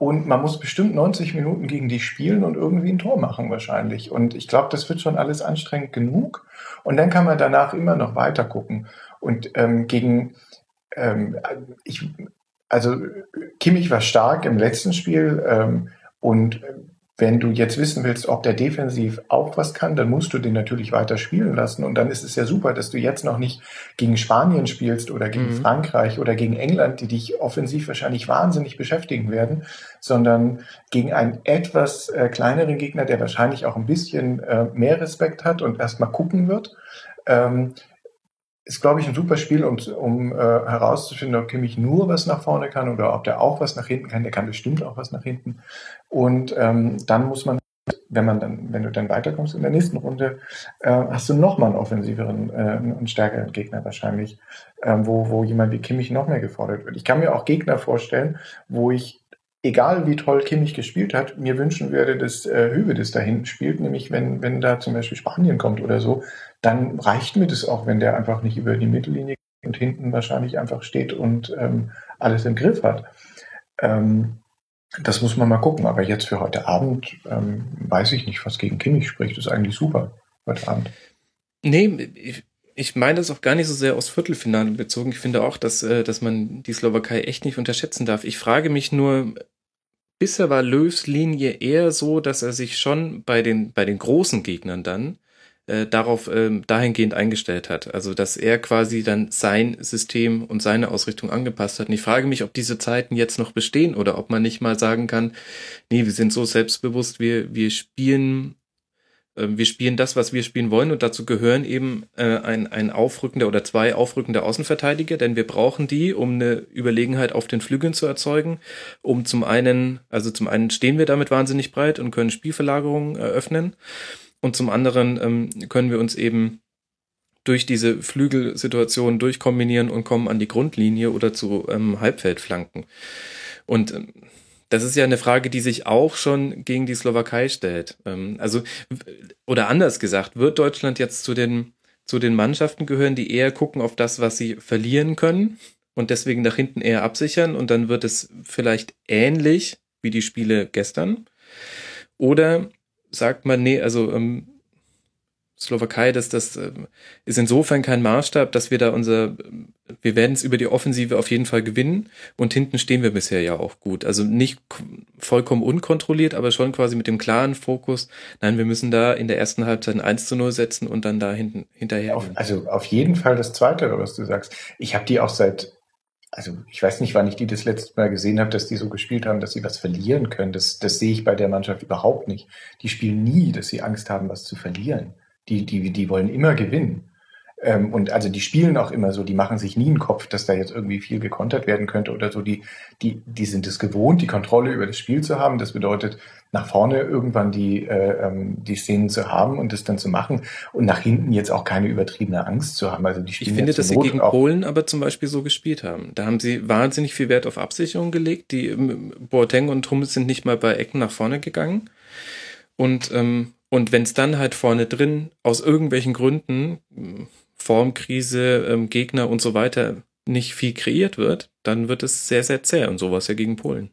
und man muss bestimmt 90 Minuten gegen die spielen und irgendwie ein Tor machen wahrscheinlich. Und ich glaube, das wird schon alles anstrengend genug. Und dann kann man danach immer noch weiter gucken. Und ähm, gegen, ähm, ich, also Kimmich war stark im letzten Spiel ähm, und wenn du jetzt wissen willst, ob der defensiv auch was kann, dann musst du den natürlich weiter spielen lassen. Und dann ist es ja super, dass du jetzt noch nicht gegen Spanien spielst oder gegen mhm. Frankreich oder gegen England, die dich offensiv wahrscheinlich wahnsinnig beschäftigen werden, sondern gegen einen etwas äh, kleineren Gegner, der wahrscheinlich auch ein bisschen äh, mehr Respekt hat und erstmal gucken wird. Ähm, ist, glaube ich, ein super Spiel, um, um äh, herauszufinden, ob Kimmich nur was nach vorne kann oder ob der auch was nach hinten kann. Der kann bestimmt auch was nach hinten. Und ähm, dann muss man, wenn man dann, wenn du dann weiterkommst in der nächsten Runde, äh, hast du nochmal einen offensiveren äh, und stärkeren Gegner wahrscheinlich, äh, wo, wo jemand wie Kimmich noch mehr gefordert wird. Ich kann mir auch Gegner vorstellen, wo ich egal wie toll Kimmich gespielt hat, mir wünschen würde, dass äh, Hübe das da hinten spielt, nämlich wenn, wenn da zum Beispiel Spanien kommt oder so, dann reicht mir das auch, wenn der einfach nicht über die Mittellinie und hinten wahrscheinlich einfach steht und ähm, alles im Griff hat. Ähm, das muss man mal gucken. Aber jetzt für heute Abend ähm, weiß ich nicht, was gegen Kimmich spricht. Das ist eigentlich super heute Abend. Nee, ich, ich meine das auch gar nicht so sehr aus Viertelfinale bezogen. Ich finde auch, dass, äh, dass man die Slowakei echt nicht unterschätzen darf. Ich frage mich nur, bisher war Löws Linie eher so, dass er sich schon bei den, bei den großen Gegnern dann äh, darauf äh, dahingehend eingestellt hat. Also dass er quasi dann sein System und seine Ausrichtung angepasst hat. Und ich frage mich, ob diese Zeiten jetzt noch bestehen oder ob man nicht mal sagen kann, nee, wir sind so selbstbewusst, wir, wir spielen ähm, wir spielen das, was wir spielen wollen und dazu gehören eben äh, ein, ein aufrückender oder zwei aufrückende Außenverteidiger, denn wir brauchen die, um eine Überlegenheit auf den Flügeln zu erzeugen, um zum einen, also zum einen stehen wir damit wahnsinnig breit und können Spielverlagerungen eröffnen und zum anderen ähm, können wir uns eben durch diese Flügelsituation durchkombinieren und kommen an die Grundlinie oder zu ähm, Halbfeldflanken. Und ähm, das ist ja eine Frage, die sich auch schon gegen die Slowakei stellt. Ähm, also, oder anders gesagt, wird Deutschland jetzt zu den, zu den Mannschaften gehören, die eher gucken auf das, was sie verlieren können und deswegen nach hinten eher absichern und dann wird es vielleicht ähnlich wie die Spiele gestern? Oder sagt man, nee, also ähm, Slowakei, das, das äh, ist insofern kein Maßstab, dass wir da unser, wir werden es über die Offensive auf jeden Fall gewinnen und hinten stehen wir bisher ja auch gut. Also nicht vollkommen unkontrolliert, aber schon quasi mit dem klaren Fokus, nein, wir müssen da in der ersten Halbzeit ein 1 zu 0 setzen und dann da hinten hinterher. Auf, also auf jeden Fall das Zweite, was du sagst. Ich habe die auch seit, also ich weiß nicht, wann ich die das letzte Mal gesehen habe, dass die so gespielt haben, dass sie was verlieren können. Das, das sehe ich bei der Mannschaft überhaupt nicht. Die spielen nie, dass sie Angst haben, was zu verlieren. Die, die, die wollen immer gewinnen. Ähm, und also die spielen auch immer so, die machen sich nie einen Kopf, dass da jetzt irgendwie viel gekontert werden könnte oder so. Die, die, die sind es gewohnt, die Kontrolle über das Spiel zu haben. Das bedeutet, nach vorne irgendwann die, äh, ähm, die Szenen zu haben und das dann zu machen und nach hinten jetzt auch keine übertriebene Angst zu haben. Also die spielen ich finde, dass sie gegen Polen aber zum Beispiel so gespielt haben. Da haben sie wahnsinnig viel Wert auf Absicherung gelegt. Die ähm, Boateng und Hummels sind nicht mal bei Ecken nach vorne gegangen. Und ähm, und wenn es dann halt vorne drin aus irgendwelchen Gründen, Formkrise, ähm, Gegner und so weiter, nicht viel kreiert wird, dann wird es sehr, sehr zäh und sowas ja gegen Polen.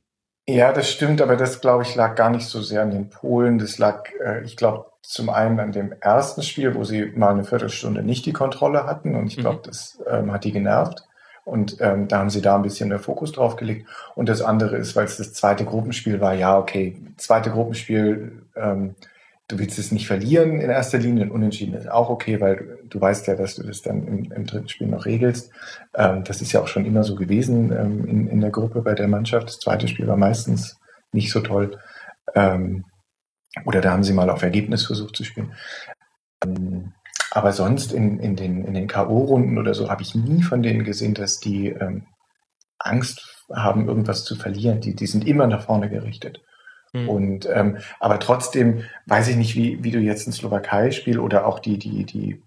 Ja, das stimmt, aber das, glaube ich, lag gar nicht so sehr an den Polen. Das lag, äh, ich glaube, zum einen an dem ersten Spiel, wo sie mal eine Viertelstunde nicht die Kontrolle hatten und ich glaube, mhm. das ähm, hat die genervt. Und ähm, da haben sie da ein bisschen mehr Fokus drauf gelegt. Und das andere ist, weil es das zweite Gruppenspiel war, ja, okay, zweite Gruppenspiel, ähm, du willst es nicht verlieren in erster Linie. Ein Unentschieden ist auch okay, weil du weißt ja, dass du das dann im, im dritten Spiel noch regelst. Ähm, das ist ja auch schon immer so gewesen ähm, in, in der Gruppe bei der Mannschaft. Das zweite Spiel war meistens nicht so toll. Ähm, oder da haben sie mal auf Ergebnis versucht zu spielen. Ähm, aber sonst in, in den, in den K.O.-Runden oder so habe ich nie von denen gesehen, dass die ähm, Angst haben, irgendwas zu verlieren. Die, die sind immer nach vorne gerichtet. Mhm. Und ähm, aber trotzdem weiß ich nicht, wie, wie du jetzt ein Slowakei-Spiel oder auch die, die, die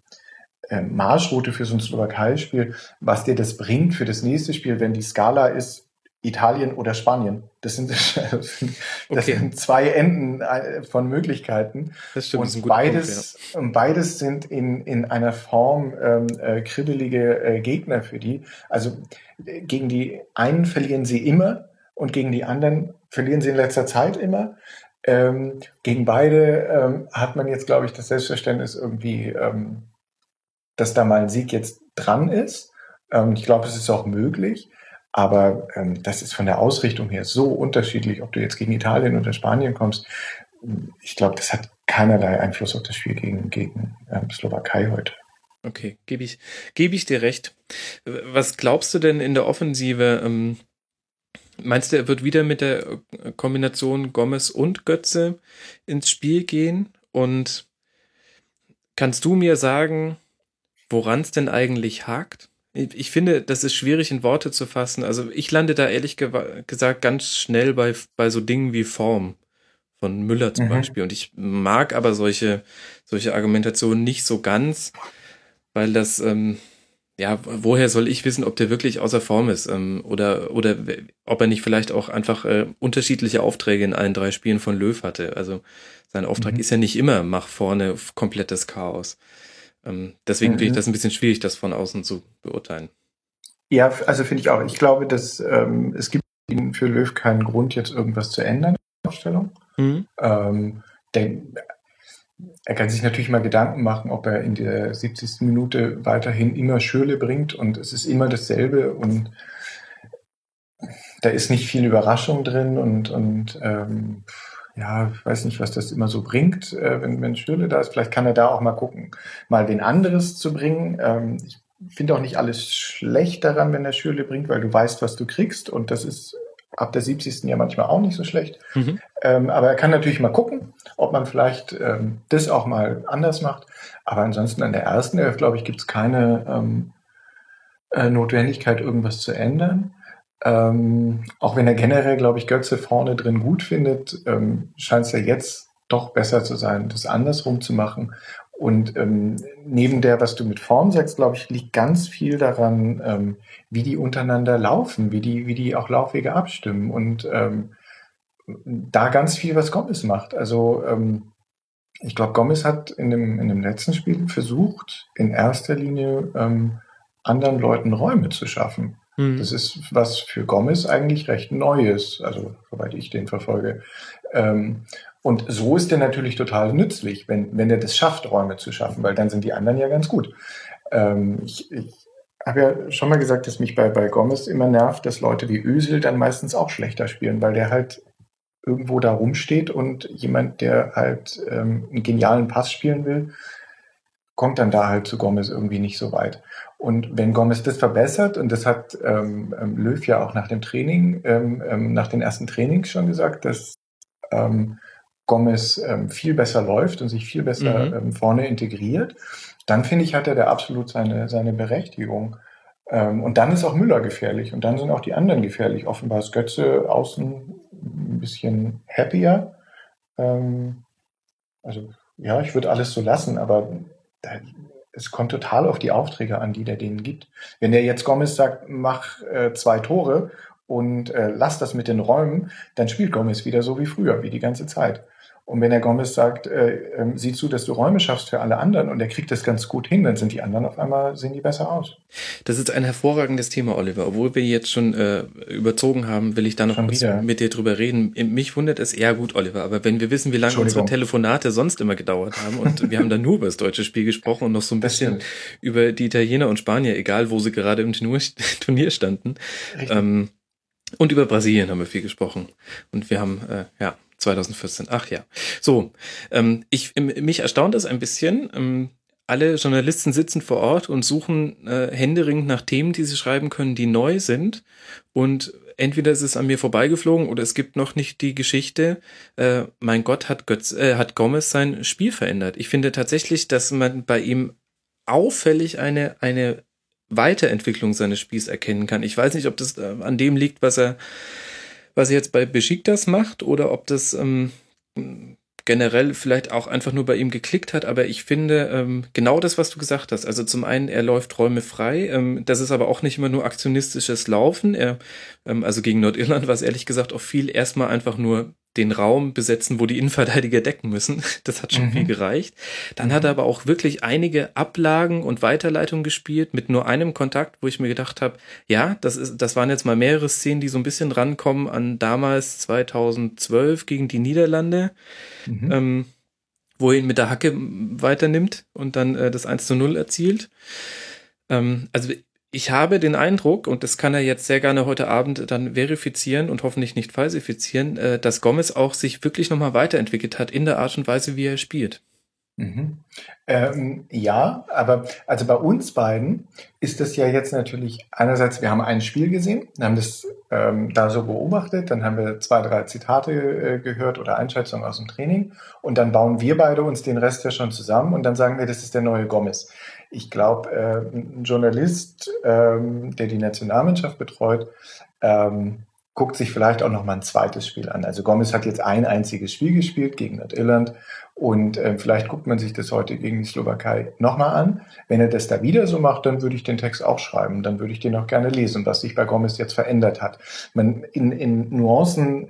äh, Marschroute für so ein Slowakei-Spiel, was dir das bringt für das nächste Spiel, wenn die Skala ist Italien oder Spanien. Das sind, das sind, okay. sind zwei Enden äh, von Möglichkeiten. Das stimmt. Und beides, Punkt, ja. und beides sind in, in einer Form ähm, äh, kribbelige äh, Gegner für die. Also äh, gegen die einen verlieren sie immer und gegen die anderen verlieren sie in letzter Zeit immer. Ähm, gegen beide ähm, hat man jetzt, glaube ich, das Selbstverständnis irgendwie, ähm, dass da mal ein Sieg jetzt dran ist. Ähm, ich glaube, es ist auch möglich. Aber ähm, das ist von der Ausrichtung her so unterschiedlich, ob du jetzt gegen Italien oder Spanien kommst. Ich glaube, das hat keinerlei Einfluss auf das Spiel gegen, gegen ähm, Slowakei heute. Okay, gebe ich, gebe ich dir recht. Was glaubst du denn in der Offensive? Meinst du, er wird wieder mit der Kombination Gomez und Götze ins Spiel gehen? Und kannst du mir sagen, woran es denn eigentlich hakt? Ich finde, das ist schwierig in Worte zu fassen. Also ich lande da ehrlich ge gesagt ganz schnell bei, bei so Dingen wie Form von Müller zum mhm. Beispiel. Und ich mag aber solche, solche Argumentationen nicht so ganz, weil das, ähm, ja, woher soll ich wissen, ob der wirklich außer Form ist ähm, oder oder ob er nicht vielleicht auch einfach äh, unterschiedliche Aufträge in allen drei Spielen von Löw hatte. Also sein Auftrag mhm. ist ja nicht immer mach vorne komplettes Chaos. Ähm, deswegen mhm. finde ich das ein bisschen schwierig, das von außen zu beurteilen. Ja, also finde ich auch. Ich glaube, dass ähm, es gibt für Löw keinen Grund, jetzt irgendwas zu ändern in der Aufstellung. Mhm. Ähm, denn er kann sich natürlich mal Gedanken machen, ob er in der 70. Minute weiterhin immer Schürle bringt und es ist immer dasselbe und da ist nicht viel Überraschung drin und, und ähm, ja, ich weiß nicht, was das immer so bringt, äh, wenn, wenn Schürle da ist. Vielleicht kann er da auch mal gucken, mal wen anderes zu bringen. Ähm, ich finde auch nicht alles schlecht daran, wenn der Schürle bringt, weil du weißt, was du kriegst und das ist ab der 70. ja manchmal auch nicht so schlecht. Mhm. Ähm, aber er kann natürlich mal gucken, ob man vielleicht ähm, das auch mal anders macht. Aber ansonsten an der ersten Elf, glaube ich, gibt es keine ähm, äh, Notwendigkeit, irgendwas zu ändern. Ähm, auch wenn er generell, glaube ich, Götze vorne drin gut findet, ähm, scheint es ja jetzt doch besser zu sein, das andersrum zu machen. Und ähm, neben der, was du mit Form sagst, glaube ich, liegt ganz viel daran, ähm, wie die untereinander laufen, wie die, wie die auch Laufwege abstimmen und ähm, da ganz viel, was Gomez macht. Also ähm, ich glaube, Gomez hat in dem, in dem letzten Spiel versucht, in erster Linie ähm, anderen Leuten Räume zu schaffen. Mhm. Das ist was für Gomez eigentlich recht Neues, also soweit ich den verfolge. Ähm, und so ist er natürlich total nützlich, wenn, wenn er das schafft, Räume zu schaffen, weil dann sind die anderen ja ganz gut. Ähm, ich ich habe ja schon mal gesagt, dass mich bei, bei Gomez immer nervt, dass Leute wie Ösel dann meistens auch schlechter spielen, weil der halt irgendwo da rumsteht und jemand, der halt ähm, einen genialen Pass spielen will, kommt dann da halt zu Gomez irgendwie nicht so weit. Und wenn Gomez das verbessert, und das hat ähm, ähm Löw ja auch nach dem Training, ähm, ähm, nach den ersten Trainings schon gesagt, dass ähm, Gomez ähm, viel besser läuft und sich viel besser mhm. vorne integriert, dann finde ich, hat er da absolut seine, seine Berechtigung. Und dann ist auch Müller gefährlich und dann sind auch die anderen gefährlich. Offenbar ist Götze außen ein bisschen happier. Ähm, also ja, ich würde alles so lassen, aber da, es kommt total auf die Aufträge an, die der denen gibt. Wenn der jetzt Gomez sagt, mach äh, zwei Tore und äh, lass das mit den Räumen, dann spielt Gomez wieder so wie früher, wie die ganze Zeit. Und wenn der Gomez sagt, äh, äh, sieh zu, dass du Räume schaffst für alle anderen und er kriegt das ganz gut hin, dann sind die anderen auf einmal, sehen die besser aus. Das ist ein hervorragendes Thema, Oliver. Obwohl wir jetzt schon äh, überzogen haben, will ich da noch bisschen mit dir drüber reden. Mich wundert es eher gut, Oliver, aber wenn wir wissen, wie lange unsere Telefonate sonst immer gedauert haben und wir haben dann nur über das deutsche Spiel gesprochen und noch so ein bisschen über die Italiener und Spanier, egal wo sie gerade im Turnier standen. Ähm, und über Brasilien haben wir viel gesprochen. Und wir haben, äh, ja, 2014. Ach ja. So, ähm, ich, mich erstaunt es ein bisschen. Ähm, alle Journalisten sitzen vor Ort und suchen äh, händeringend nach Themen, die sie schreiben können, die neu sind. Und entweder ist es an mir vorbeigeflogen oder es gibt noch nicht die Geschichte, äh, mein Gott, hat, Götz, äh, hat Gomez sein Spiel verändert. Ich finde tatsächlich, dass man bei ihm auffällig eine, eine Weiterentwicklung seines Spiels erkennen kann. Ich weiß nicht, ob das äh, an dem liegt, was er was er jetzt bei Besiktas macht oder ob das ähm, generell vielleicht auch einfach nur bei ihm geklickt hat, aber ich finde ähm, genau das, was du gesagt hast. Also zum einen, er läuft Räume frei, ähm, das ist aber auch nicht immer nur aktionistisches Laufen. Er, ähm, also gegen Nordirland war es ehrlich gesagt auch viel erstmal einfach nur den Raum besetzen, wo die Innenverteidiger decken müssen. Das hat schon mhm. viel gereicht. Dann mhm. hat er aber auch wirklich einige Ablagen und Weiterleitungen gespielt mit nur einem Kontakt, wo ich mir gedacht habe, ja, das ist, das waren jetzt mal mehrere Szenen, die so ein bisschen rankommen an damals 2012 gegen die Niederlande, mhm. ähm, wo er ihn mit der Hacke weiternimmt und dann äh, das 1 zu 0 erzielt. Ähm, also ich habe den Eindruck, und das kann er jetzt sehr gerne heute Abend dann verifizieren und hoffentlich nicht falsifizieren, äh, dass Gomez auch sich wirklich nochmal weiterentwickelt hat in der Art und Weise, wie er spielt. Mhm. Ähm, ja, aber also bei uns beiden ist das ja jetzt natürlich einerseits, wir haben ein Spiel gesehen, haben das ähm, da so beobachtet, dann haben wir zwei, drei Zitate äh, gehört oder Einschätzungen aus dem Training und dann bauen wir beide uns den Rest ja schon zusammen und dann sagen wir, das ist der neue Gomez. Ich glaube, äh, ein Journalist, ähm, der die Nationalmannschaft betreut, ähm, guckt sich vielleicht auch noch mal ein zweites Spiel an. Also Gomez hat jetzt ein einziges Spiel gespielt gegen Nordirland und äh, vielleicht guckt man sich das heute gegen die Slowakei nochmal an. Wenn er das da wieder so macht, dann würde ich den Text auch schreiben. Dann würde ich den auch gerne lesen, was sich bei Gomez jetzt verändert hat. Man, in, in Nuancen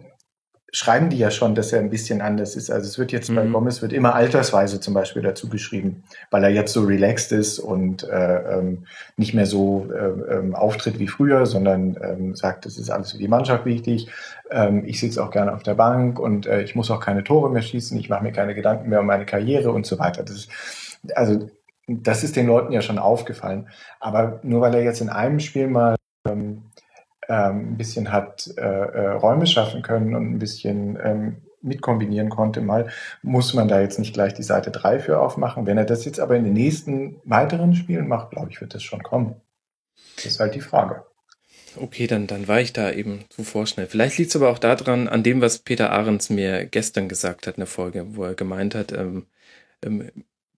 schreiben die ja schon, dass er ein bisschen anders ist. Also es wird jetzt mhm. bei Gomez wird immer altersweise zum Beispiel dazu geschrieben, weil er jetzt so relaxed ist und äh, ähm, nicht mehr so äh, ähm, auftritt wie früher, sondern ähm, sagt, es ist alles für die Mannschaft wichtig. Ähm, ich sitze auch gerne auf der Bank und äh, ich muss auch keine Tore mehr schießen. Ich mache mir keine Gedanken mehr um meine Karriere und so weiter. Das ist, also das ist den Leuten ja schon aufgefallen. Aber nur weil er jetzt in einem Spiel mal ähm, ähm, ein bisschen hat äh, äh, Räume schaffen können und ein bisschen ähm, mitkombinieren konnte mal, muss man da jetzt nicht gleich die Seite 3 für aufmachen. Wenn er das jetzt aber in den nächsten weiteren Spielen macht, glaube ich, wird das schon kommen. Das ist halt die Frage. Okay, dann, dann war ich da eben zu vorschnell. Vielleicht liegt es aber auch daran, an dem, was Peter Ahrens mir gestern gesagt hat in der Folge, wo er gemeint hat, ähm, ähm,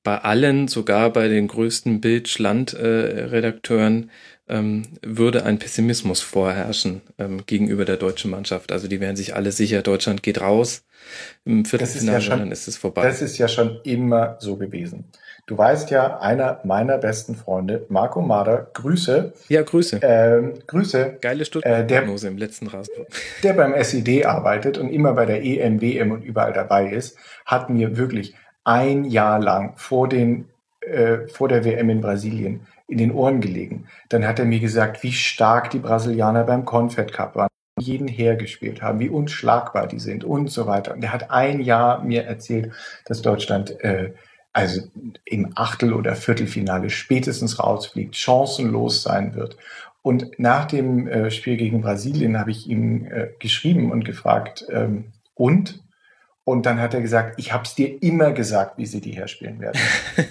bei allen, sogar bei den größten Bild-Schland-Redakteuren, ähm, würde ein Pessimismus vorherrschen ähm, gegenüber der deutschen Mannschaft. Also die wären sich alle sicher, Deutschland geht raus im Viertelfinale, ja dann ist es vorbei. Das ist ja schon immer so gewesen. Du weißt ja, einer meiner besten Freunde, Marco Mader, Grüße. Ja, Grüße. Ähm, Grüße. Geile Stuttgart-Prognose äh, im letzten Rasen. Der beim SED arbeitet und immer bei der EM, WM und überall dabei ist, hat mir wirklich ein Jahr lang vor den äh, vor der WM in Brasilien in den Ohren gelegen. Dann hat er mir gesagt, wie stark die Brasilianer beim Confed Cup waren, jeden hergespielt haben, wie unschlagbar die sind und so weiter. Und er hat ein Jahr mir erzählt, dass Deutschland äh, also im Achtel- oder Viertelfinale spätestens rausfliegt, chancenlos sein wird. Und nach dem äh, Spiel gegen Brasilien habe ich ihm äh, geschrieben und gefragt, ähm, und? Und dann hat er gesagt, ich habe es dir immer gesagt, wie sie die herspielen werden.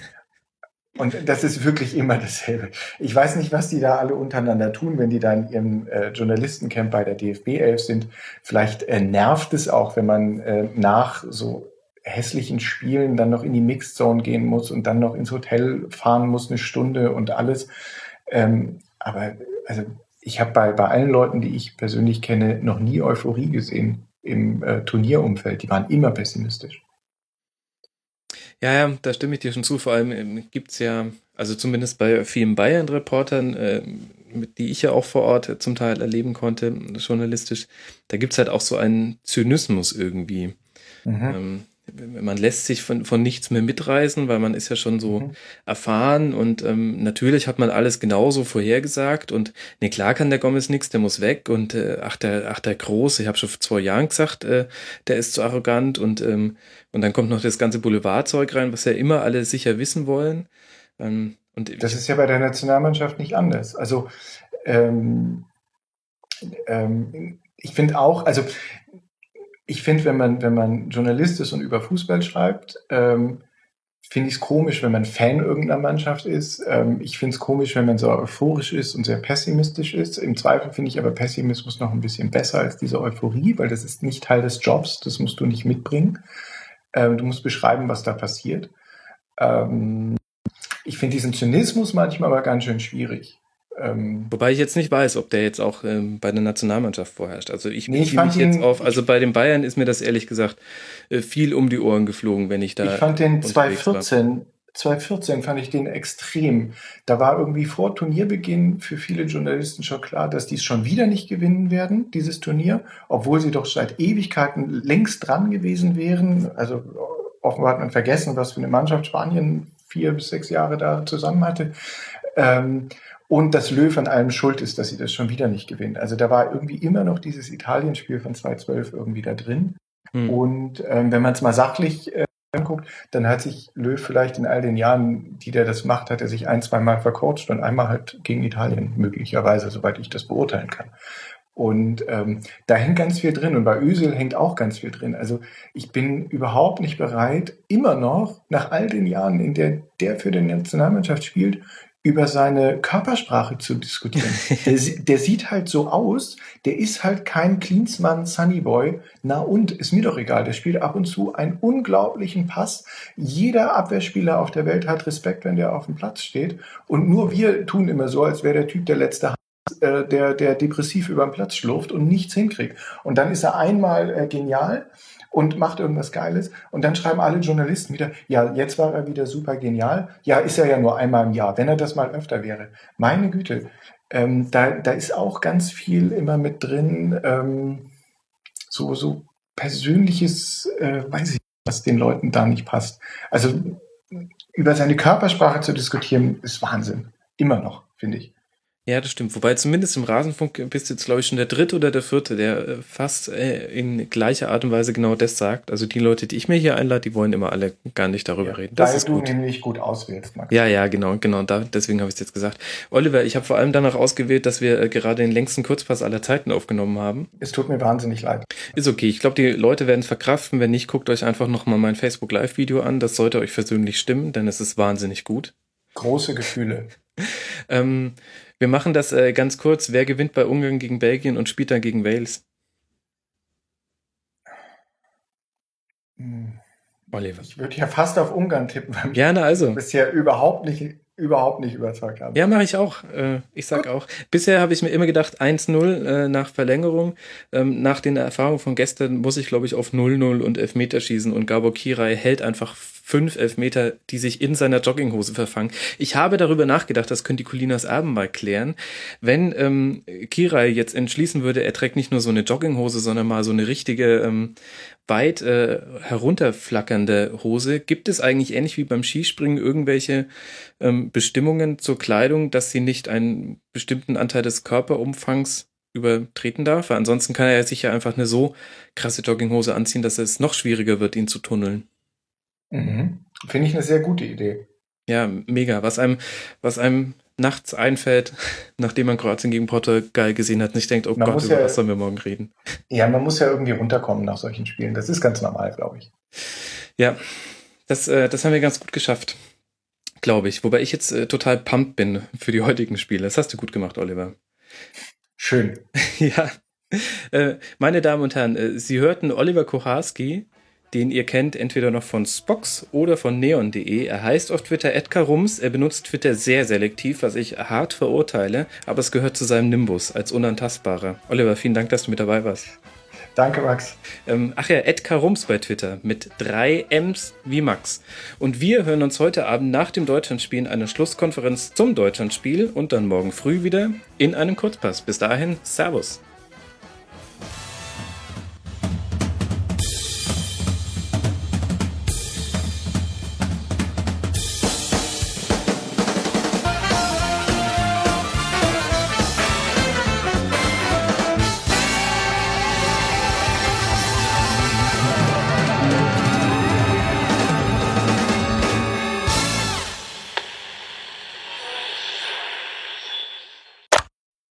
Und das ist wirklich immer dasselbe. Ich weiß nicht, was die da alle untereinander tun, wenn die da in ihrem äh, Journalistencamp bei der DFB 11 sind. Vielleicht äh, nervt es auch, wenn man äh, nach so hässlichen Spielen dann noch in die Mixzone gehen muss und dann noch ins Hotel fahren muss, eine Stunde und alles. Ähm, aber also ich habe bei, bei allen Leuten, die ich persönlich kenne, noch nie Euphorie gesehen im äh, Turnierumfeld. Die waren immer pessimistisch. Ja, ja, da stimme ich dir schon zu. Vor allem ähm, gibt's ja, also zumindest bei vielen Bayern-Reportern, äh, die ich ja auch vor Ort zum Teil erleben konnte, journalistisch, da gibt's halt auch so einen Zynismus irgendwie. Mhm. Ähm, man lässt sich von, von nichts mehr mitreißen, weil man ist ja schon so mhm. erfahren und ähm, natürlich hat man alles genauso vorhergesagt und ne klar kann der Gomez nichts, der muss weg und äh, ach der ach der Große, ich habe schon vor zwei Jahren gesagt, äh, der ist zu arrogant und ähm, und dann kommt noch das ganze Boulevardzeug rein, was ja immer alle sicher wissen wollen. Ähm, und das ist ja bei der Nationalmannschaft nicht anders. Also ähm, ähm, ich finde auch, also ich finde, wenn man, wenn man Journalist ist und über Fußball schreibt, ähm, finde ich es komisch, wenn man Fan irgendeiner Mannschaft ist. Ähm, ich finde es komisch, wenn man so euphorisch ist und sehr pessimistisch ist. Im Zweifel finde ich aber Pessimismus noch ein bisschen besser als diese Euphorie, weil das ist nicht Teil des Jobs, das musst du nicht mitbringen. Ähm, du musst beschreiben, was da passiert. Ähm, ich finde diesen Zynismus manchmal aber ganz schön schwierig. Ähm, Wobei ich jetzt nicht weiß, ob der jetzt auch ähm, bei der Nationalmannschaft vorherrscht. Also ich, nee, ich mich jetzt auf, also bei den Bayern ist mir das ehrlich gesagt äh, viel um die Ohren geflogen, wenn ich da. Ich fand den 2014, 2014 fand ich den extrem. Da war irgendwie vor Turnierbeginn für viele Journalisten schon klar, dass die es schon wieder nicht gewinnen werden, dieses Turnier, obwohl sie doch seit Ewigkeiten längst dran gewesen wären. Also offenbar hat man vergessen, was für eine Mannschaft Spanien vier bis sechs Jahre da zusammen hatte. Ähm, und dass Löw an allem schuld ist, dass sie das schon wieder nicht gewinnen. Also da war irgendwie immer noch dieses Italienspiel von 2012 irgendwie da drin. Hm. Und ähm, wenn man es mal sachlich äh, anguckt, dann hat sich Löw vielleicht in all den Jahren, die der das macht, hat er sich ein, zwei Mal vercoacht und einmal halt gegen Italien möglicherweise, soweit ich das beurteilen kann. Und ähm, da hängt ganz viel drin und bei Ösel hängt auch ganz viel drin. Also ich bin überhaupt nicht bereit, immer noch nach all den Jahren, in der der für die Nationalmannschaft spielt, über seine Körpersprache zu diskutieren. der, der, sieht halt so aus, der ist halt kein Cleansmann Sunnyboy. Na und, ist mir doch egal, der spielt ab und zu einen unglaublichen Pass. Jeder Abwehrspieler auf der Welt hat Respekt, wenn der auf dem Platz steht. Und nur wir tun immer so, als wäre der Typ der letzte äh, der, der depressiv über den Platz schlurft und nichts hinkriegt. Und dann ist er einmal äh, genial und macht irgendwas Geiles. Und dann schreiben alle Journalisten wieder, ja, jetzt war er wieder super genial. Ja, ist er ja nur einmal im Jahr, wenn er das mal öfter wäre. Meine Güte, ähm, da, da ist auch ganz viel immer mit drin, ähm, so, so persönliches, äh, weiß ich, was den Leuten da nicht passt. Also über seine Körpersprache zu diskutieren, ist Wahnsinn. Immer noch, finde ich. Ja, das stimmt. Wobei zumindest im Rasenfunk bist du jetzt, glaube ich, schon der dritte oder der vierte, der äh, fast äh, in gleicher Art und Weise genau das sagt. Also die Leute, die ich mir hier einlade, die wollen immer alle gar nicht darüber ja, reden. Das weil ist du gut. nämlich gut auswählst, Max. Ja, ja, genau, genau. Da, deswegen habe ich es jetzt gesagt. Oliver, ich habe vor allem danach ausgewählt, dass wir äh, gerade den längsten Kurzpass aller Zeiten aufgenommen haben. Es tut mir wahnsinnig leid. Ist okay. Ich glaube, die Leute werden es verkraften. Wenn nicht, guckt euch einfach nochmal mein Facebook Live-Video an. Das sollte euch persönlich stimmen, denn es ist wahnsinnig gut. Große Gefühle. ähm, wir machen das äh, ganz kurz. Wer gewinnt bei Ungarn gegen Belgien und spielt dann gegen Wales? Hm. Oliver. Ich würde ja fast auf Ungarn tippen, weil Gerne also. bisher überhaupt nicht überhaupt nicht überzeugt haben. Ja, mache ich auch. Äh, ich sag Gut. auch. Bisher habe ich mir immer gedacht 1-0 äh, nach Verlängerung. Ähm, nach den Erfahrungen von gestern muss ich, glaube ich, auf 0-0 und Elfmeter schießen und Gabor Kirai hält einfach fünf Elfmeter, die sich in seiner Jogginghose verfangen. Ich habe darüber nachgedacht, das können die Colinas Erben mal klären. Wenn ähm, Kirai jetzt entschließen würde, er trägt nicht nur so eine Jogginghose, sondern mal so eine richtige ähm, weit äh, herunterflackernde Hose. Gibt es eigentlich ähnlich wie beim Skispringen irgendwelche ähm, Bestimmungen zur Kleidung, dass sie nicht einen bestimmten Anteil des Körperumfangs übertreten darf? Ansonsten kann er sich ja einfach eine so krasse Jogginghose anziehen, dass es noch schwieriger wird, ihn zu tunneln. Mhm. Finde ich eine sehr gute Idee. Ja, mega. Was einem, was einem nachts einfällt, nachdem man Kroatien gegen Portugal gesehen hat, nicht denkt, oh man Gott, über ja, was sollen wir morgen reden? Ja, man muss ja irgendwie runterkommen nach solchen Spielen. Das ist ganz normal, glaube ich. Ja, das, äh, das haben wir ganz gut geschafft, glaube ich. Wobei ich jetzt äh, total pumped bin für die heutigen Spiele. Das hast du gut gemacht, Oliver. Schön. ja. Äh, meine Damen und Herren, äh, Sie hörten Oliver Kocharski den ihr kennt, entweder noch von Spox oder von neon.de. Er heißt auf Twitter Edgar Rums. Er benutzt Twitter sehr selektiv, was ich hart verurteile, aber es gehört zu seinem Nimbus als unantastbarer. Oliver, vielen Dank, dass du mit dabei warst. Danke, Max. Ähm, ach ja, Edgar Rums bei Twitter mit drei M's wie Max. Und wir hören uns heute Abend nach dem Deutschlandspiel in einer Schlusskonferenz zum Deutschlandspiel und dann morgen früh wieder in einem Kurzpass. Bis dahin, Servus.